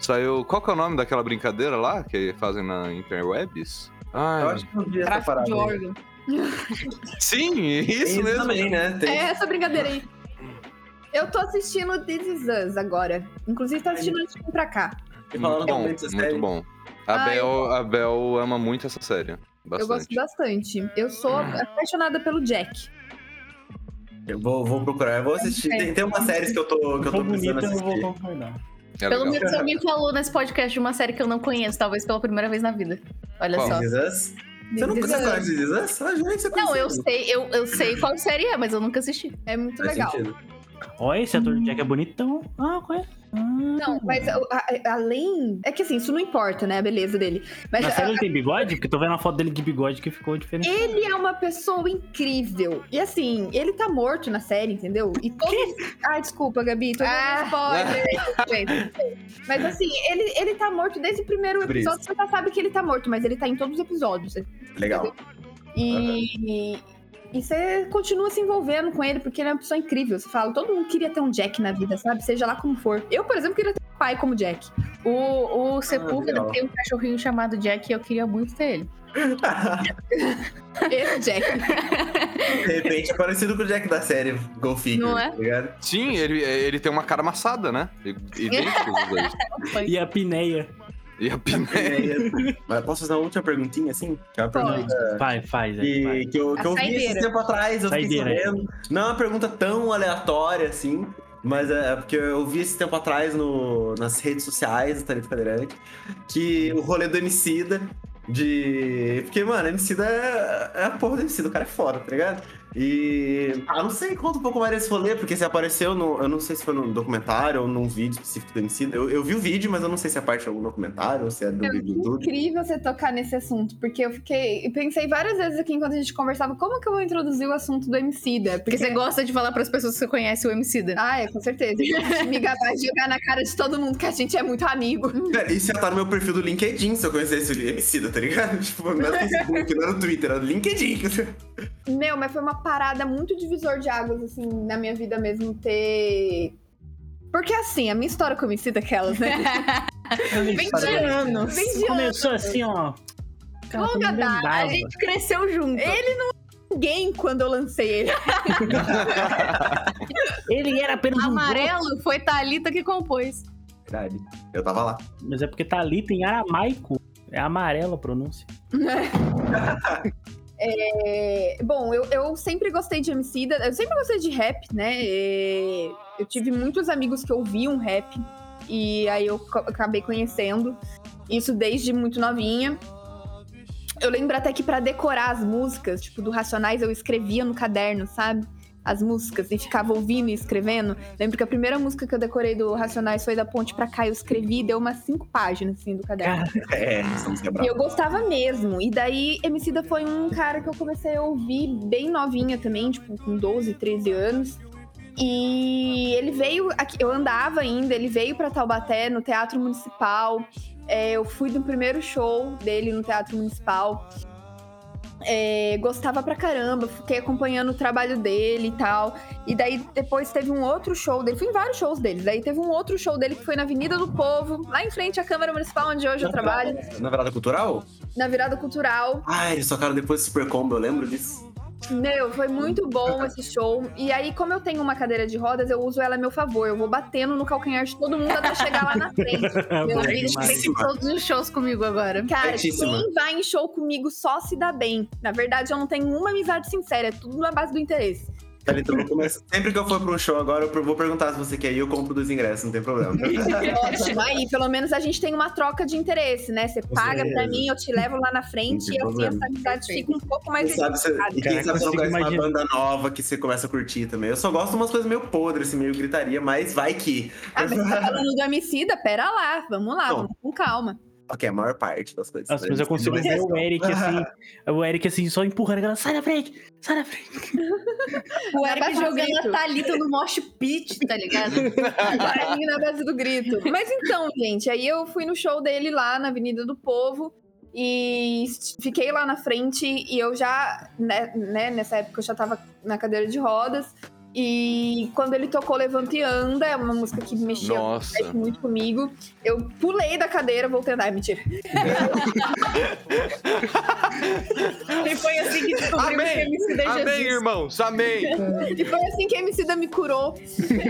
Saiu. Qual que é o nome daquela brincadeira lá que fazem na interwebs? Eu Ai, acho que eu vi essa Tráfico parada. de aí. órgão. sim, Tem isso mesmo. também, né? Tem... É essa brincadeira aí. Eu tô assistindo This Is Us agora. Inclusive, tô assistindo antes de vir pra cá. E falando Muito bom, série, muito bom. A Ah, Bel, a Bel ama muito essa série. Eu gosto Bastante. bastante. Eu sou apaixonada pelo Jack. Eu vou, vou procurar, eu vou assistir. Tem, tem umas séries que eu tô, que eu tô precisando bonita, eu não vou assistir. concordar. É Pelo menos alguém falou nesse podcast de uma série que eu não conheço, talvez pela primeira vez na vida. Olha Qual? só. This Is Us? Você não conhece This Us? Ah, você Não, eu sei, eu, eu sei qual série é, mas eu nunca assisti. É muito Faz legal. sentido. Ó, esse ator do Jack é bonitão. Ah, qual é? Ah. Não, mas a- a- além. É que assim, isso não importa, né? A beleza dele. Mas Na a- série ele tem bigode? Porque eu tô vendo a foto dele de bigode que ficou diferente. ele é uma pessoa incrível. E assim, ele tá morto na série, entendeu? E todos. Ai, desculpa, Gabi, tô Ah. spoiler. gente. Mas assim, ele, ele tá morto desde o primeiro episódio. Você já sabe que ele tá morto, mas ele tá em todos os episódios. Legal. E. E você continua se envolvendo com ele, porque ele é uma pessoa incrível. Você fala, todo mundo queria ter um Jack na vida, sabe? Seja lá como for. Eu, por exemplo, queria ter um pai como Jack. O, o Sepúlveda legal. tem um cachorrinho chamado Jack e eu queria muito ter ele. Esse Jack. De repente é parecido com o Jack da série Golfinho, Não é? tá ligado? Sim, ele, ele tem uma cara amassada, né? Idênticos os dois. E a Pineia. E a Piné. É, Mas posso fazer uma última perguntinha, assim? Que é uma pergunta Vai, faz, aí, que, vai. que eu, que A eu vi esse tempo atrás, eu fiquei sabendo. Não é uma pergunta tão aleatória, assim, mas é porque eu vi esse tempo atrás no, nas redes sociais do Talento Cadeirante, que o rolê do Emicida, de... Porque, mano, Emicida é, é a porra do Emicida, o cara é foda, tá ligado? E. Ah, não sei, conta um pouco mais desse rolê, porque você apareceu no. Eu não sei se foi num documentário ou num vídeo específico do MC. Eu, eu vi o vídeo, mas eu não sei se é parte de algum documentário ou se é do É vídeo do YouTube. incrível você tocar nesse assunto, porque eu fiquei. Eu pensei várias vezes aqui enquanto a gente conversava, como que eu vou introduzir o assunto do Emicida? Porque você gosta de falar pras pessoas que você conhece o Emicida. Ah, é, com certeza. Me gabar de jogar na cara de todo mundo que a gente é muito amigo. Cara, Isso ia estar no meu perfil do LinkedIn se eu conhecesse o MC, tá ligado? Tipo, não é no Facebook, não é no Twitter, é no LinkedIn. Meu, mas foi uma parada muito divisor de águas, assim, na minha vida mesmo, ter. Porque assim, a minha história com o Emicida, aquelas, né? Vem de anos. Vem de anos. Começou assim, ó. Cara, Longa data. A gente cresceu junto. Ele não é ninguém quando eu lancei ele. Ele era apenas um Amarelo foi Thalita que compôs. Verdade. Eu tava lá. Mas é porque ali, tem aramaico. É amarelo a pronúncia. É, bom, eu, eu sempre gostei de MC, eu sempre gostei de rap, né? É, eu tive muitos amigos que ouviam rap e aí eu acabei conhecendo isso desde muito novinha. Eu lembro até que pra decorar as músicas, tipo, do Racionais, eu escrevia no caderno, sabe? As músicas e ficava ouvindo e escrevendo. Lembro que a primeira música que eu decorei do Racionais foi da Ponte pra cá. Eu escrevi deu umas cinco páginas, assim, do caderno. É, estamos E eu gostava mesmo. E daí, Emicida foi um cara que eu comecei a ouvir bem novinha também, tipo, com 12, 13 anos. E ele veio aqui, eu andava ainda, ele veio pra Taubaté, no Teatro Municipal. É, eu fui no primeiro show dele no Teatro Municipal. É, gostava pra caramba, fiquei acompanhando o trabalho dele e tal. E daí depois teve um outro show dele, fui em vários shows dele. Daí teve um outro show dele que foi na Avenida do Povo, lá em frente à Câmara Municipal, onde hoje eu trabalho, Na virada cultural? na virada cultural. Ah, eles tocaram depois do Super Combo, eu lembro disso. Meu, foi muito bom esse show. E aí, como eu tenho uma cadeira de rodas, eu uso ela a meu favor. Eu vou batendo no calcanhar de todo mundo até chegar lá na frente. Meu Meu amigo, amigo vem em todos os shows comigo agora. Cara, Certíssima. quem vai em show comigo só se dá bem. Na verdade, eu não tenho uma amizade sincera, é tudo na base do interesse. Tá, então Sempre que eu for pra um show agora, eu vou perguntar se você quer ir, eu compro dos ingressos, não tem problema. Ótimo. Aí, pelo menos a gente tem uma troca de interesse, né? Você paga pra certeza. mim, eu te levo lá na frente e assim essa amizade fica um pouco mais sabe você, e quem sabe você não conhece uma banda nova que você começa a curtir também. Eu só gosto de umas coisas meio podres, assim, meio gritaria, mas vai que. Ah, mas você tá falando do homicida? Pera lá, vamos lá, Bom. vamos com calma. Ok, a maior parte das coisas. Nossa, mas eu consigo ver o Eric assim, o Eric assim, só empurrando a galera, sai da frente, sai da frente. O Eric jogando a Thalita no mosh pit, tá ligado? Na base do grito. Mas então, gente, aí eu fui no show dele lá na Avenida do Povo e fiquei lá na frente e eu já, né, né, nessa época eu já tava na cadeira de rodas. E quando ele tocou Levanta e Anda, é uma música que mexia muito comigo. Eu pulei da cadeira, voltei a andar. Mentira. e foi assim que descobrimos que a Amém! MC da Amém, Jesus. irmãos! Amém! E foi assim que a MC da me curou.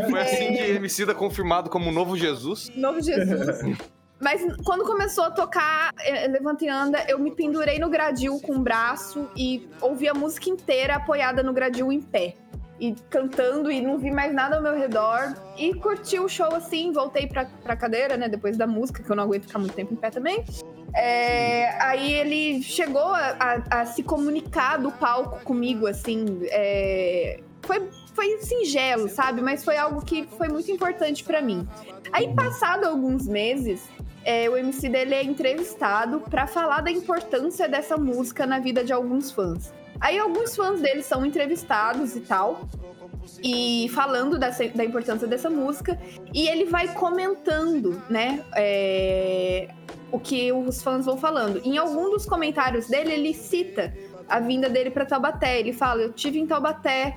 Foi assim que MC da confirmado como novo Jesus. Novo Jesus. Mas quando começou a tocar eh, Levanta e Anda, eu me pendurei no gradil com o braço e ouvi a música inteira apoiada no gradil em pé. E cantando e não vi mais nada ao meu redor. E curti o show assim, voltei pra, pra cadeira, né? Depois da música, que eu não aguento ficar muito tempo em pé também. É, aí ele chegou a, a- a se comunicar do palco comigo, assim. é, foi, foi singelo, sabe? Mas foi algo que foi muito importante pra mim. Aí, passado alguns meses, é, o MC dele é entrevistado pra falar da importância dessa música na vida de alguns fãs. Aí, alguns fãs dele são entrevistados e tal, e falando dessa- da importância dessa música, e ele vai comentando, né, é, o que os fãs vão falando. Em algum dos comentários dele, ele cita a vinda dele pra Taubaté. Ele fala: Eu tive em Taubaté.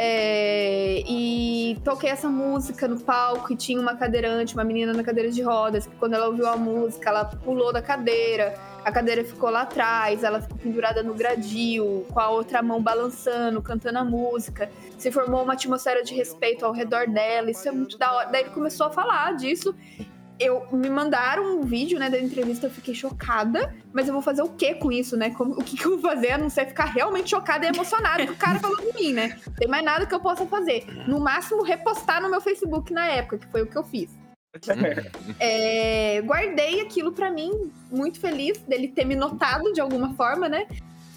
é, e toquei essa música no palco e tinha uma cadeirante, uma menina na cadeira de rodas, que quando ela ouviu a música, ela pulou da cadeira, a cadeira ficou lá atrás, ela ficou pendurada no gradil, com a outra mão balançando, cantando a música. Se formou uma atmosfera de respeito ao redor dela, isso é muito da hora. Daí ele começou a falar disso. Eu me mandaram um vídeo, né, da entrevista, eu fiquei chocada, mas eu vou fazer o que com isso, né? Como- o que, que eu vou fazer a não ser ficar realmente chocada e emocionada com o cara falando de mim, né? Tem mais nada que eu possa fazer. No máximo, repostar no meu Facebook na época, que foi o que eu fiz. É, guardei aquilo pra mim, muito feliz dele ter me notado de alguma forma, né?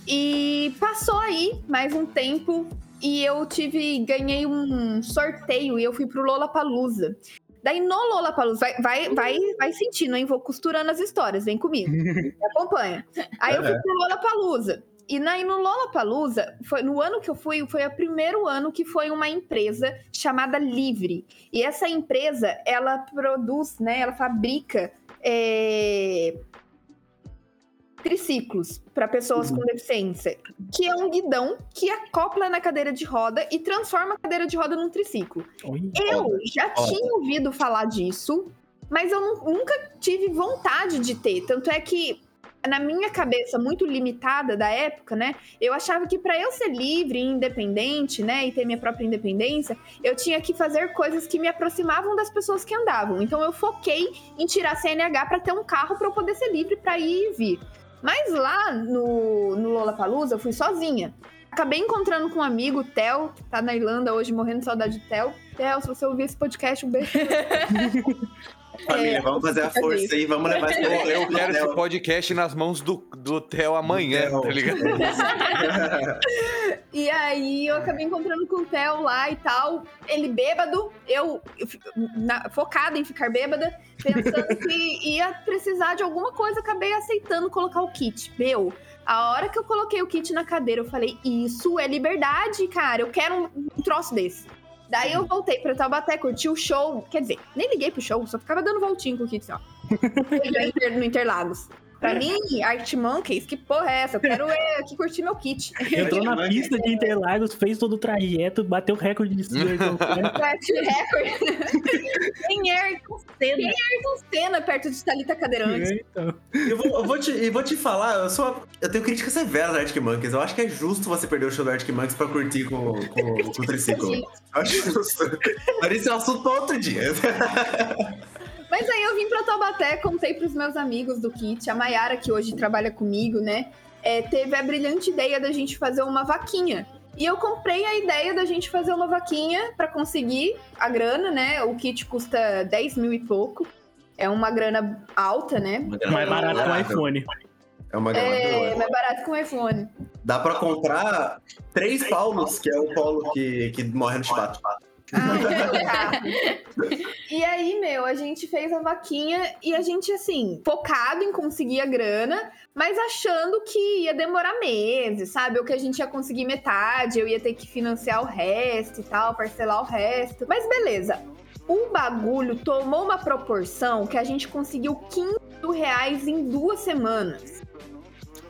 E passou aí mais um tempo. e eu tive, ganhei um sorteio e eu fui pro Lollapalooza. Daí no Lollapalooza, vai, vai, vai, vai sentindo, hein? Vou costurando as histórias, vem comigo. Me acompanha. Aí eu fui pro Lollapalooza. E daí no Lollapalooza, foi, no ano que eu fui, foi o primeiro ano que foi uma empresa chamada Livre. E essa empresa, ela produz, né? Ela fabrica é, triciclos para pessoas com deficiência, que é um guidão que acopla na cadeira de roda e transforma a cadeira de roda num triciclo. Oi. Eu já tinha ouvido falar disso, mas eu nu- nunca tive vontade de ter. Tanto é que, na minha cabeça muito limitada da época, né? Eu achava que para eu ser livre e independente, né? E ter minha própria independência, eu tinha que fazer coisas que me aproximavam das pessoas que andavam. Então eu foquei em tirar CNH para ter um carro para eu poder ser livre para ir e vir. Mas lá no, no Lollapalooza, eu fui sozinha. Acabei encontrando com um amigo, Theo, que tá na Irlanda hoje, morrendo de saudade de Theo. Theo, se você ouvir esse podcast, um beijo. Família, É, vamos fazer a força aí, vamos levar esse Eu, eu quero esse podcast nas mãos do, do Theo amanhã, Theo. tá ligado? E aí eu acabei encontrando com o Theo lá e tal. Ele bêbado, eu, eu na- focada em ficar bêbada, pensando que ia precisar de alguma coisa, acabei aceitando colocar o kit. Meu, a hora que eu coloquei o kit na cadeira, eu falei, isso é liberdade, cara. Eu quero um, um troço desse. Daí eu voltei pra Taubaté, curti o show. Quer dizer, nem liguei pro show, só ficava dando voltinho com o assim, ó. no Interlagos. Pra mim, Art Monkeys, que porra é essa? Eu quero é, aqui curtir meu kit. Entrou na pista de Interlagos, fez todo o trajeto, bateu o recorde de cima. Bate recorde. Quem é Ayrton Senna? Quem é Ayrton Senna perto de Thalita Cadeirante? então. Eu vou, eu vou te, eu vou te falar, eu sou. Eu tenho críticas severas do Arctic Monkeys. Eu acho que é justo você perder o show do Arctic Monkeys pra curtir com, com, com o triciclo. Eu acho justo. Mas isso é um assunto pra outro dia. Mas aí eu vim pra Taubaté, contei pros meus amigos do kit. A Mayara, que hoje trabalha comigo, né? é, teve a brilhante ideia da gente fazer uma vaquinha. E eu comprei a ideia da gente fazer uma vaquinha pra conseguir a grana, né? O kit custa 10 mil e pouco. É uma grana alta, né? Mais barato que um iPhone. É uma grana É boa. mais barato que um iPhone. Dá pra comprar três Paulos, que é o Paulo que, que morre no chibato. Ah, e aí, meu, a gente fez a vaquinha e a gente, assim, focado em conseguir a grana, mas achando que ia demorar meses, sabe? Ou que a gente ia conseguir metade, eu ia ter que financiar o resto e tal, parcelar o resto. Mas beleza. O bagulho tomou uma proporção que a gente conseguiu 15 mil reais em duas semanas.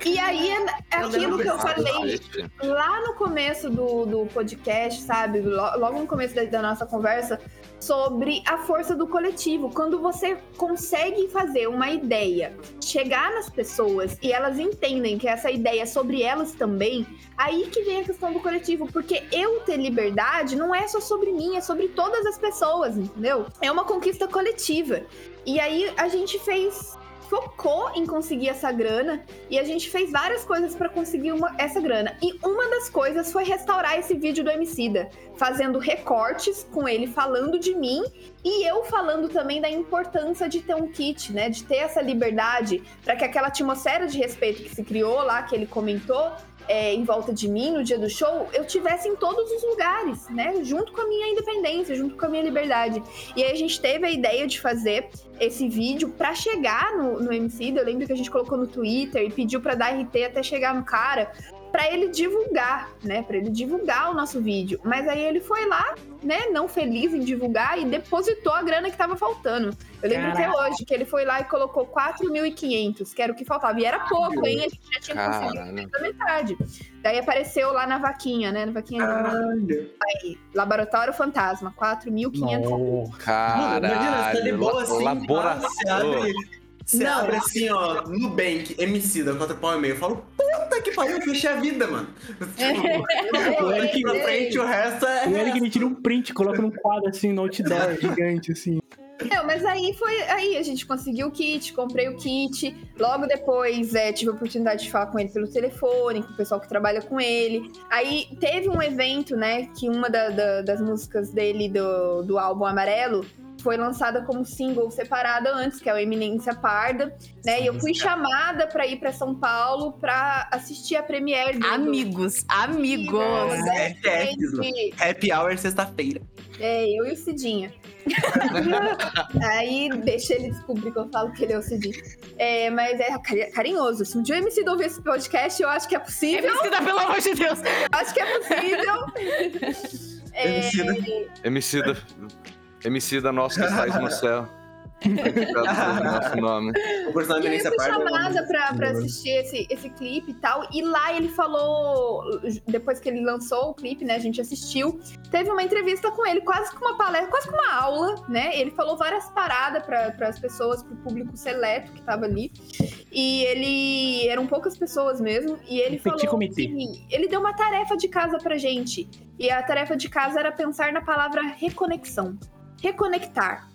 E aí é aquilo que eu falei lá no começo do, do podcast, sabe? Lo- Logo no começo da, da nossa conversa, sobre a força do coletivo. Quando você consegue fazer uma ideia chegar nas pessoas e elas entendem que essa ideia é sobre elas também, aí que vem a questão do coletivo. Porque eu ter liberdade não é só sobre mim, é sobre todas as pessoas, entendeu? É uma conquista coletiva. E aí a gente fez. Focou em conseguir essa grana e a gente fez várias coisas pra conseguir uma- essa grana. E uma das coisas foi restaurar esse vídeo do Emicida, fazendo recortes com ele falando de mim e eu falando também da importância de ter um kit, né? De ter essa liberdade para que aquela atmosfera de respeito que se criou lá, que ele comentou é, em volta de mim no dia do show, eu tivesse em todos os lugares, né? Junto com a minha independência, junto com a minha liberdade. E aí a gente teve a ideia de fazer esse vídeo pra chegar no, no MC. Eu lembro que a gente colocou no Twitter e pediu pra dar RT até chegar no cara, pra ele divulgar, né? Pra ele divulgar o nosso vídeo. Mas aí ele foi lá, né? Não feliz em divulgar e depositou a grana que tava faltando. Eu lembro até Caraca. hoje que ele foi lá e colocou 4.500, que era o que faltava. E era pouco, hein? A gente já tinha conseguido Caralho. da metade. Daí apareceu lá na vaquinha, né? Na vaquinha do Laboratório Fantasma, 4.500. Nossa. Caralho. Imagina, você tá de boa assim, laboratório. Você Não. abre assim, ó, Nubank, MC da conta pau e meio. Eu falo, puta que pariu, eu fechei a vida, mano. Tipo, O Eric- pra frente, o resto é. O Eric ele tira um print, coloca num quadro assim, no outdoor gigante, assim. Não, mas aí foi. Aí a gente conseguiu o kit, comprei o kit. Logo depois é, tive a oportunidade de falar com ele pelo telefone, com o pessoal que trabalha com ele. Aí teve um evento, né? Que uma da- da- das músicas dele do, do álbum Amarelo, foi lançada como single separada antes, que é o Eminência Parda, né? e eu fui chamada para ir para São Paulo para assistir a premiere do Amigos, amigos. É, é, Gente, Happy Hour sexta-feira. É, eu e o Cidinha. Aí deixa ele descobrir que eu falo que ele é o Cidinho. É, mas é cari- carinhoso. Se um dia o MC ouvir esse podcast, eu acho que é possível. Emicida, pelo amor de Deus. Acho que é possível. É, Emicida. Emicida. Emicida nosso que estás no céu. Nosso nome. O personagem E eu fui Parda é uma chamada pra, pra música assistir esse, esse clipe e tal. E lá ele falou, depois que ele lançou o clipe, né? A gente assistiu. Teve uma entrevista com ele, quase que uma palestra, quase que uma aula, né? Ele falou várias paradas para as pessoas, pro público seleto que tava ali. E ele. Eram poucas pessoas mesmo. E ele petit falou. comitê. que ele deu uma tarefa de casa pra gente. E a tarefa de casa era pensar na palavra reconexão. Reconectar.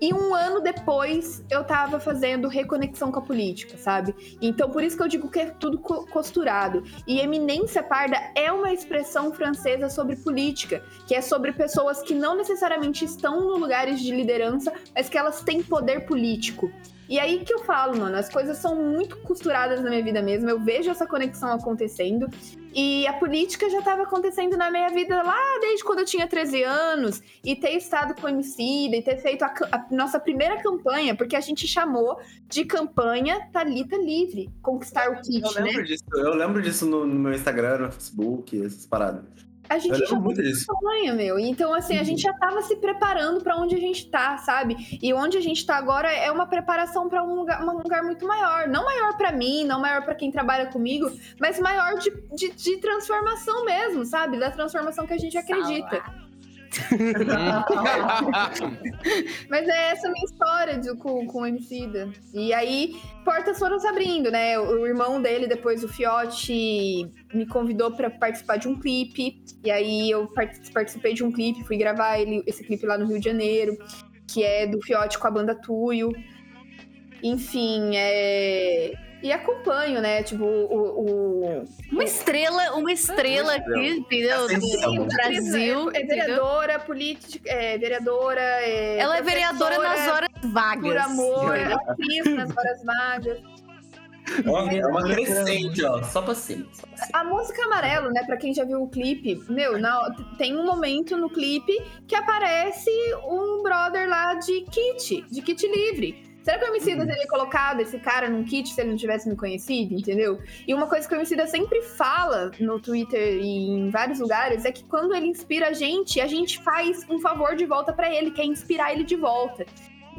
E um ano depois eu tava fazendo reconexão com a política, sabe? Então por isso que eu digo que é tudo co- costurado. E eminência parda é uma expressão francesa sobre política, que é sobre pessoas que não necessariamente estão no lugares de liderança, mas que elas têm poder político. E aí que eu falo, mano, as coisas são muito costuradas na minha vida mesmo. Eu vejo essa conexão acontecendo. E a política já estava acontecendo na minha vida lá desde quando eu tinha 13 anos. E ter estado com o Emicida e ter feito a, a nossa primeira campanha, porque a gente chamou de campanha Talita Livre, conquistar o kit, Eu né? lembro disso, eu lembro disso no, no meu Instagram, no Facebook, essas paradas. A gente Eu já muito disso. campanha, meu. Então, assim, a gente já tava se preparando pra onde a gente tá, sabe? E onde a gente tá agora é uma preparação pra um lugar, um lugar muito maior. Não maior pra mim, não maior pra quem trabalha comigo, mas maior de, de, de transformação mesmo, sabe? Da transformação que a gente acredita. Mas é essa minha história de, com, com o Emicida. E aí, portas foram se abrindo, né? O, o irmão dele, depois o Fiote, me convidou pra participar de um clipe. E aí eu part- participei de um clipe, fui gravar ele, esse clipe lá no Rio de Janeiro, que é do Fiote com a banda Tuyo. Enfim, é. E acompanho, né? Tipo, o. o- Uma estrela, uma estrela aqui, entendeu? Ascensão. Do Brasil. É, é vereadora, política. É, vereadora. É Ela é vereadora nas horas vagas. Por amor, atriz nas horas vagas. É uma crescente, ó. Só pra cima. só pra cima. A música amarelo, né, pra quem já viu o clipe, meu, na- tem um momento no clipe que aparece um brother lá de kit, de kit livre. Será que o Emicida teria colocado esse cara num kit se ele não tivesse me conhecido, entendeu? E uma coisa que o Emicida sempre fala no Twitter e em vários lugares é que quando ele inspira a gente, a gente faz um favor de volta pra ele, que é inspirar ele de volta.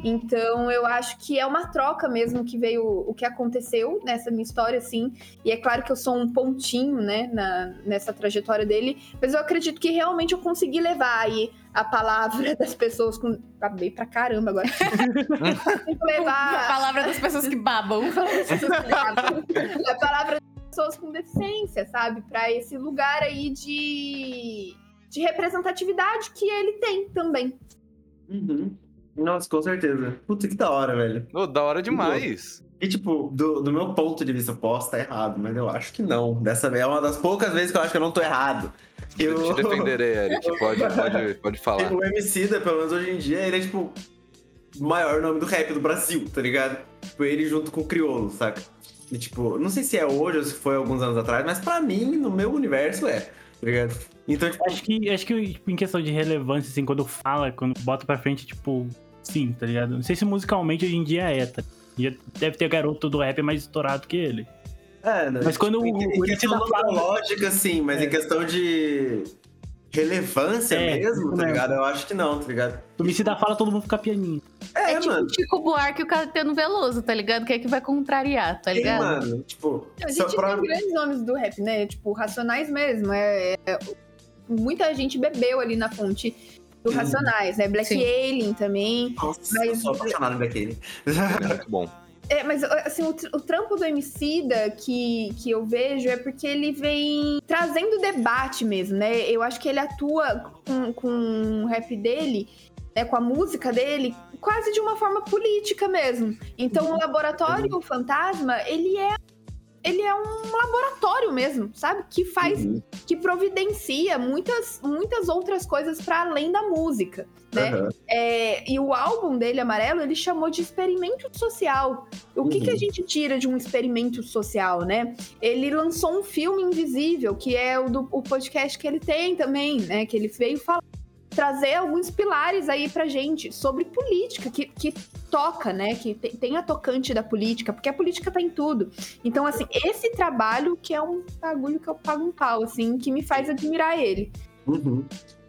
Então, eu acho que é uma troca mesmo que veio o que aconteceu nessa minha história, assim. E é claro que eu sou um pontinho, né, na, nessa trajetória dele, mas eu acredito que realmente eu consegui levar aí a palavra das pessoas com. Acabei pra caramba agora. Tem que A levar palavra das pessoas que babam. a palavra das pessoas com deficiência, sabe? Pra esse lugar aí de, de representatividade que ele tem também. Uhum. Nossa, com certeza. Puta que da hora, velho. Ô, da hora demais. E, tipo, do, do meu ponto de vista, eu posso estar errado, mas eu acho que não. Dessa vez é uma das poucas vezes que eu acho que eu não tô errado. Eu te defenderei, Eric. Pode, pode, pode falar. O Emicida, pelo menos hoje em dia, ele é, tipo, o maior nome do rap do Brasil, tá ligado? Tipo, ele junto com o Criolo, saca? E, tipo, não sei se é hoje ou se foi alguns anos atrás, mas pra mim, no meu universo, é, tá ligado? Então, tipo, Acho que, acho que tipo, em questão de relevância, assim, quando fala, quando bota pra frente, tipo, sim, tá ligado? Não sei se musicalmente hoje em dia é, tá? Já deve ter garoto do rap mais estourado que ele. É, né? Mas quando Tipo, o- em, o em questão lógica, sim, mas em questão de relevância É, mesmo, tá mesmo. ligado? Eu acho que não, tá ligado? Tu me se dá fala, todo mundo fica pianinho. É, É tipo mano. o Chico Buarque e o Caetano Veloso, tá ligado? Que é que vai contrariar, tá Sim, ligado? mano. Tipo, A gente pra- tem grandes nomes do rap, né? Tipo, Racionais mesmo. É, é- muita gente bebeu ali na fonte do Sim. Racionais, né? Black Sim. Alien também. Nossa, Mas- eu sou apaixonado daquele. É muito bom. É, mas assim, o, o trampo do Emicida que, que eu vejo é porque ele vem trazendo debate mesmo, né? Eu acho que ele atua com, com o rap dele, né, com a música dele, quase de uma forma política mesmo. Então o Laboratório Fantasma, ele é ele é um laboratório mesmo, sabe? Que faz, Uhum. que providencia muitas, muitas outras coisas para além da música, né? Aham. É, e o álbum dele, Amarelo, ele chamou de experimento social. O que, Uhum. que a gente tira de um experimento social, né? Ele lançou um filme invisível, que é o do o podcast que ele tem também, né? Que ele veio falar, trazer alguns pilares aí pra gente sobre política, que, que toca, né? Que tem, tem a tocante da política, porque a política tá em tudo. Então, assim, esse trabalho que é um bagulho que eu pago um pau, assim, que me faz admirar ele. Uhum.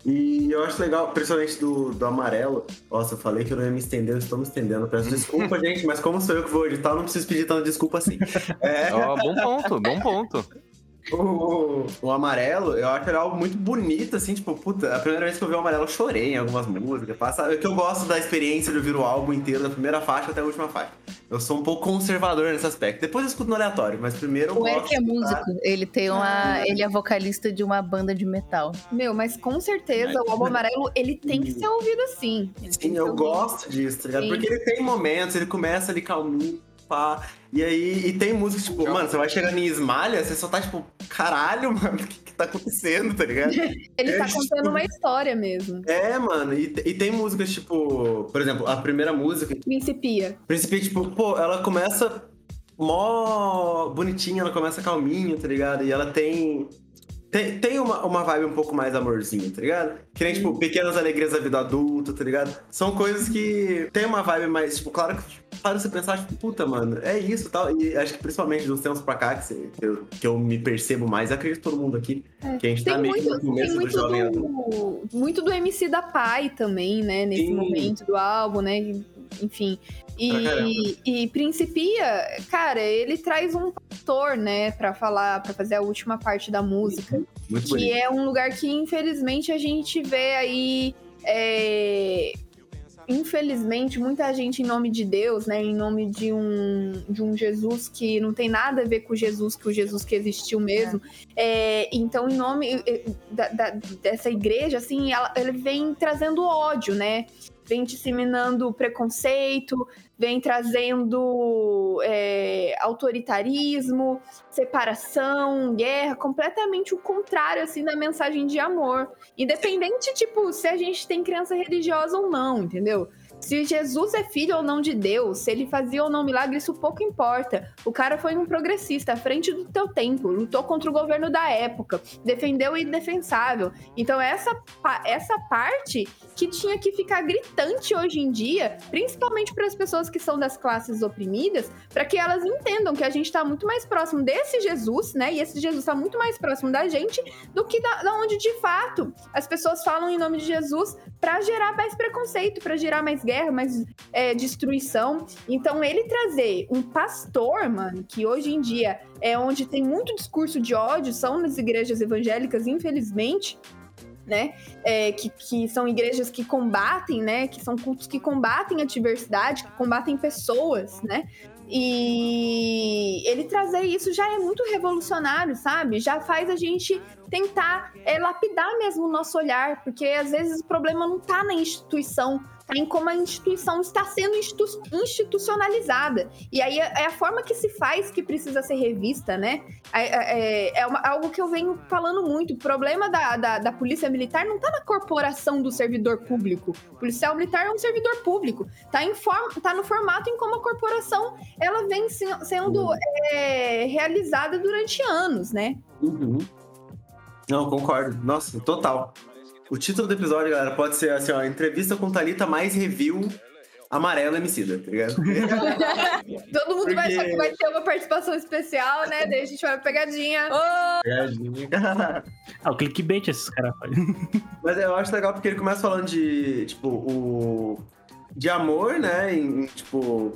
E eu acho legal, principalmente do, do amarelo. Nossa, eu falei que eu não ia me estender, eu estou me estendendo. Peço desculpa, gente, mas como sou eu que vou editar, eu não preciso pedir tanta desculpa assim. É, Ó, bom ponto, bom ponto. O, o amarelo, eu acho ele algo muito bonito, assim, tipo, puta, a primeira vez que eu vi o amarelo eu chorei em algumas músicas. Passa, é que eu gosto da experiência de ouvir o álbum inteiro, da primeira faixa até a última faixa. Eu sou um pouco conservador nesse aspecto. Depois eu escuto no aleatório, mas primeiro eu O gosto. Eric é músico. Ele tem uma. Ele é vocalista de uma banda de metal. Meu, mas com certeza o álbum amarelo, ele tem que ser ouvido assim. Sim, eu ouvido. gosto disso, tá ligado? Sim. Porque ele tem momentos, ele começa ali calminho, pá. E aí, e tem músicas, tipo, mano, você vai chegando em Esmalha, você só tá tipo, caralho, mano, o que, que tá acontecendo, tá ligado? Ele tá É, contando uma história mesmo. É, mano, e, e tem músicas, tipo, por exemplo, a primeira música, Principia. Príncipe, tipo, pô, ela começa mó bonitinha, ela começa calminha, tá ligado? E ela tem. Tem, tem uma, uma vibe um pouco mais amorzinho, tá ligado? Que nem, tipo, pequenas alegrias da vida adulta, tá ligado? São coisas que tem uma vibe mais, tipo, claro que para você pensar, tipo, puta, mano, é isso e tal. E acho que principalmente dos tempos pra cá, que, eu, que eu me percebo mais, acredito todo mundo aqui, É. que a gente tá Tem meio que muito, no tem começo do muito jovem do, muito do MC da Pai também, né? Nesse Sim. momento do álbum, né? Enfim. E, e Principia, cara, ele traz um pastor, né, pra falar, pra fazer a última parte da música. Muito que bonito. é um lugar que, infelizmente, a gente vê aí. é, Infelizmente, muita gente em nome de Deus, né? Em nome de um, de um Jesus que não tem nada a ver com o Jesus, que o Jesus que existiu mesmo. É, então, em nome da- da- dessa igreja, assim, ela, ela vem trazendo ódio, né? Vem disseminando preconceito, vem trazendo é, autoritarismo, separação, guerra, completamente o contrário, assim, da mensagem de amor. Independente, tipo, se a gente tem criança religiosa ou não, entendeu? Se Jesus é filho ou não de Deus, se ele fazia ou não milagre, isso pouco importa. O cara foi um progressista à frente do teu tempo, lutou contra o governo da época, defendeu o indefensável. Então, essa, essa parte que tinha que ficar gritante hoje em dia, principalmente para as pessoas que são das classes oprimidas, para que elas entendam que a gente está muito mais próximo desse Jesus, né? E esse Jesus está muito mais próximo da gente do que da, da onde de fato as pessoas falam em nome de Jesus para gerar mais preconceito, para gerar mais guerra, mais é, destruição. Então, ele trazer um pastor, mano, que hoje em dia é onde tem muito discurso de ódio, são nas igrejas evangélicas, infelizmente, né? É, que, que são igrejas que combatem, né? Que são cultos que combatem a diversidade, que combatem pessoas, né? E ele trazer isso já é muito revolucionário, sabe? Já faz a gente tentar é, lapidar mesmo o nosso olhar, porque às vezes o problema não tá na instituição, tá em como a instituição está sendo institu- institucionalizada. E aí é é a forma que se faz que precisa ser revista, né? É, é- é uma- algo que eu venho falando muito. O problema da, da, da polícia militar não tá na corporação do servidor público. O policial militar é um servidor público. Tá, em form, tá no formato em como a corporação ela vem se- sendo é, realizada durante anos, né? Uhum. Não, concordo. Nossa, total. O título do episódio, galera, pode ser assim, ó, entrevista com Thalita mais review amarelo Emicida, tá ligado? Todo mundo vai Porque- achar que vai ter uma participação especial, né? Daí a gente vai pegadinha. Ah, o clickbait esses caras fazem. Mas eu acho legal porque ele começa falando de, tipo, o... De amor, né? Em, tipo...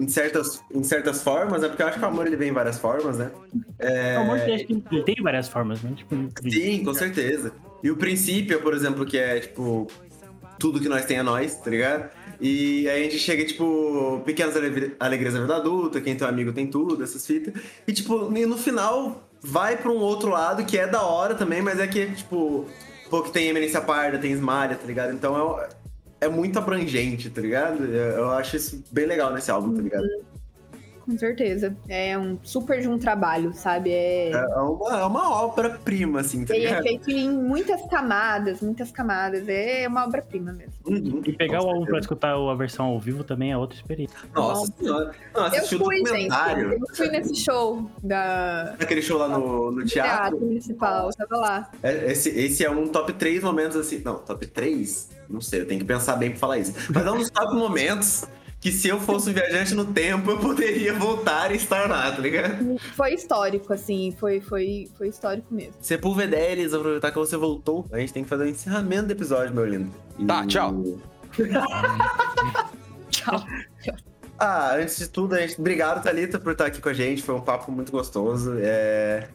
Em certas, em certas formas, né? Porque eu acho que o amor ele vem em várias formas, né? É... O amor que acho que ele tem várias formas, né? Tipo, Sim, com certeza. E o princípio, por exemplo, que é, tipo, tudo que nós tem é nós, tá ligado? E aí a gente chega, tipo, pequenas ale- alegrias da vida adulta, quem tem amigo tem tudo, essas fitas. E, tipo, no final vai pra um outro lado que é da hora também, mas é que, tipo, pô, que tem eminência parda, tem esmalha, tá ligado? Então é, é muito abrangente, tá ligado? Eu, eu acho isso bem legal nesse álbum, tá ligado? Com certeza. É um super de um trabalho, sabe? É, É uma, é uma obra-prima, assim, tá ele é feito em muitas camadas, muitas camadas. É uma obra-prima mesmo. Uhum, E pegar o álbum pra escutar a versão ao vivo também é outra experiência. Nossa senhora. Não, Eu fui, gente. Eu fui nesse show da Aquele show lá no, no teatro. Teatro Municipal, eu tava lá. É, Esse, esse é um top 3 momentos assim. Não, top 3? Não sei, eu tenho que pensar bem pra falar isso. Mas é um dos top momentos que se eu fosse um viajante no tempo, eu poderia voltar e estar lá, tá ligado? Foi histórico, assim, foi, foi, foi histórico mesmo. Sepulvedelis, aproveitar que você voltou. A gente tem que fazer o encerramento do episódio, meu lindo. E- Tá, tchau. Tchau. Ah, antes de tudo, a gente... obrigado, Thalita, por estar aqui com a gente. Foi um papo muito gostoso. É...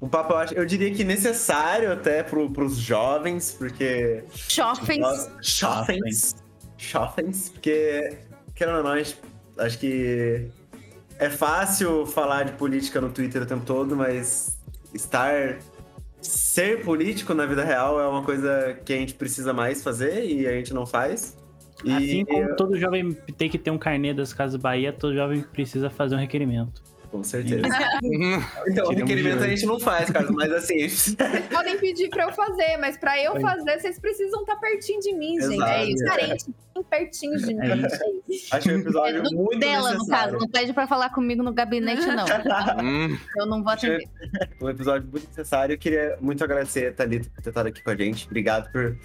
Um papo, eu, acho, eu diria que necessário até pro, pros jovens, porque Chofens. Jovens. Jovens. Porque, querendo ou não, acho que é fácil falar de política no Twitter o tempo todo, mas estar. Ser político na vida real é uma coisa que a gente precisa mais fazer e a gente não faz. Assim como todo jovem tem que ter um carnê das Casas Bahia, todo jovem precisa fazer um requerimento. Com certeza. Então, requerimento a gente não faz, cara, mas assim, gente Podem pedir pra eu fazer, mas pra eu fazer, vocês precisam estar pertinho de mim, gente. Exato. É isso, carente, pertinho de mim. É. É acho um É episódio do muito dela, no necessário. caso. Não pede pra falar comigo no gabinete, não. Hum, Eu não vou atender. um episódio muito necessário. Eu queria muito agradecer a Thalita por ter estado aqui com a gente. Obrigado por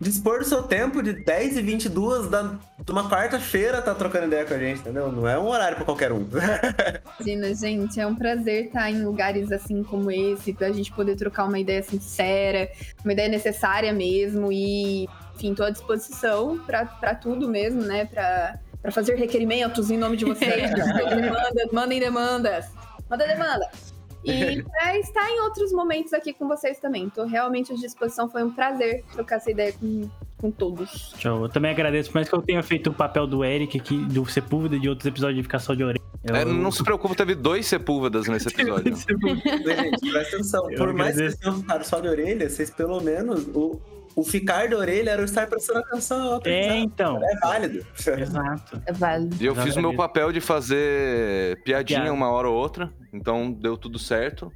dispor do seu tempo de 10 e 22 da, de uma quarta-feira tá trocando ideia com a gente, entendeu? Não é um horário pra qualquer um. Imagina, gente, é um prazer estar em lugares assim como esse, pra gente poder trocar uma ideia sincera, uma ideia necessária mesmo e, enfim, tô à disposição pra, pra tudo mesmo, né? Pra, pra fazer requerimentos em nome de vocês, demandas, mandem demandas, manda demanda. E pra estar em outros momentos aqui com vocês também. Tô realmente à disposição, foi um prazer trocar essa ideia com, com todos. Show. Eu também agradeço, por mais que eu tenha feito o papel do Eric aqui, do Sepúlveda e de outros episódios de ficar só de orelha. Eu- é, não se preocupe, teve dois Sepúlvedas nesse episódio. Gente, presta atenção. Eu Por mais que vocês tenham ficado só de orelha, vocês pelo menos. O, o ficar de orelha era o estar prestando atenção É, então. É válido. Exato. É válido. E eu fiz o meu papel de fazer piadinha Piada. uma hora ou outra, então deu tudo certo.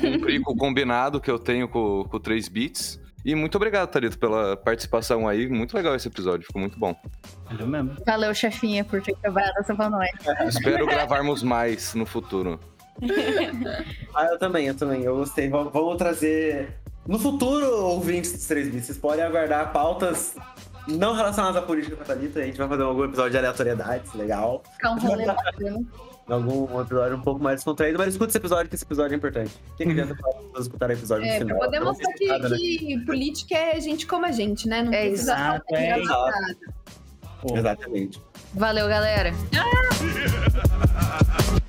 Cumpri com o combinado que eu tenho com, com o 3 bits. E muito obrigado, Thalito, pela participação aí. Muito legal esse episódio, ficou muito bom. Valeu mesmo. Valeu, chefinha, por ter trabalhado essa pra nós. Espero gravarmos mais no futuro. Ah, eu também, eu também. Eu gostei. Vamos trazer. No futuro, ouvintes dos 3 bits, vocês podem aguardar pautas não relacionadas à política com a gente vai fazer algum episódio de aleatoriedades, legal. Um bacana. Algum episódio um pouco mais descontraído, mas escuta esse episódio, que esse episódio é importante. O que, que adianta falar pra pessoas escutarem o episódio É, no final? poder Não mostrar tem que, nada, né? que política é gente como a gente, né? Não É precisa exato, é. Exatamente. Valeu, galera. Tchau!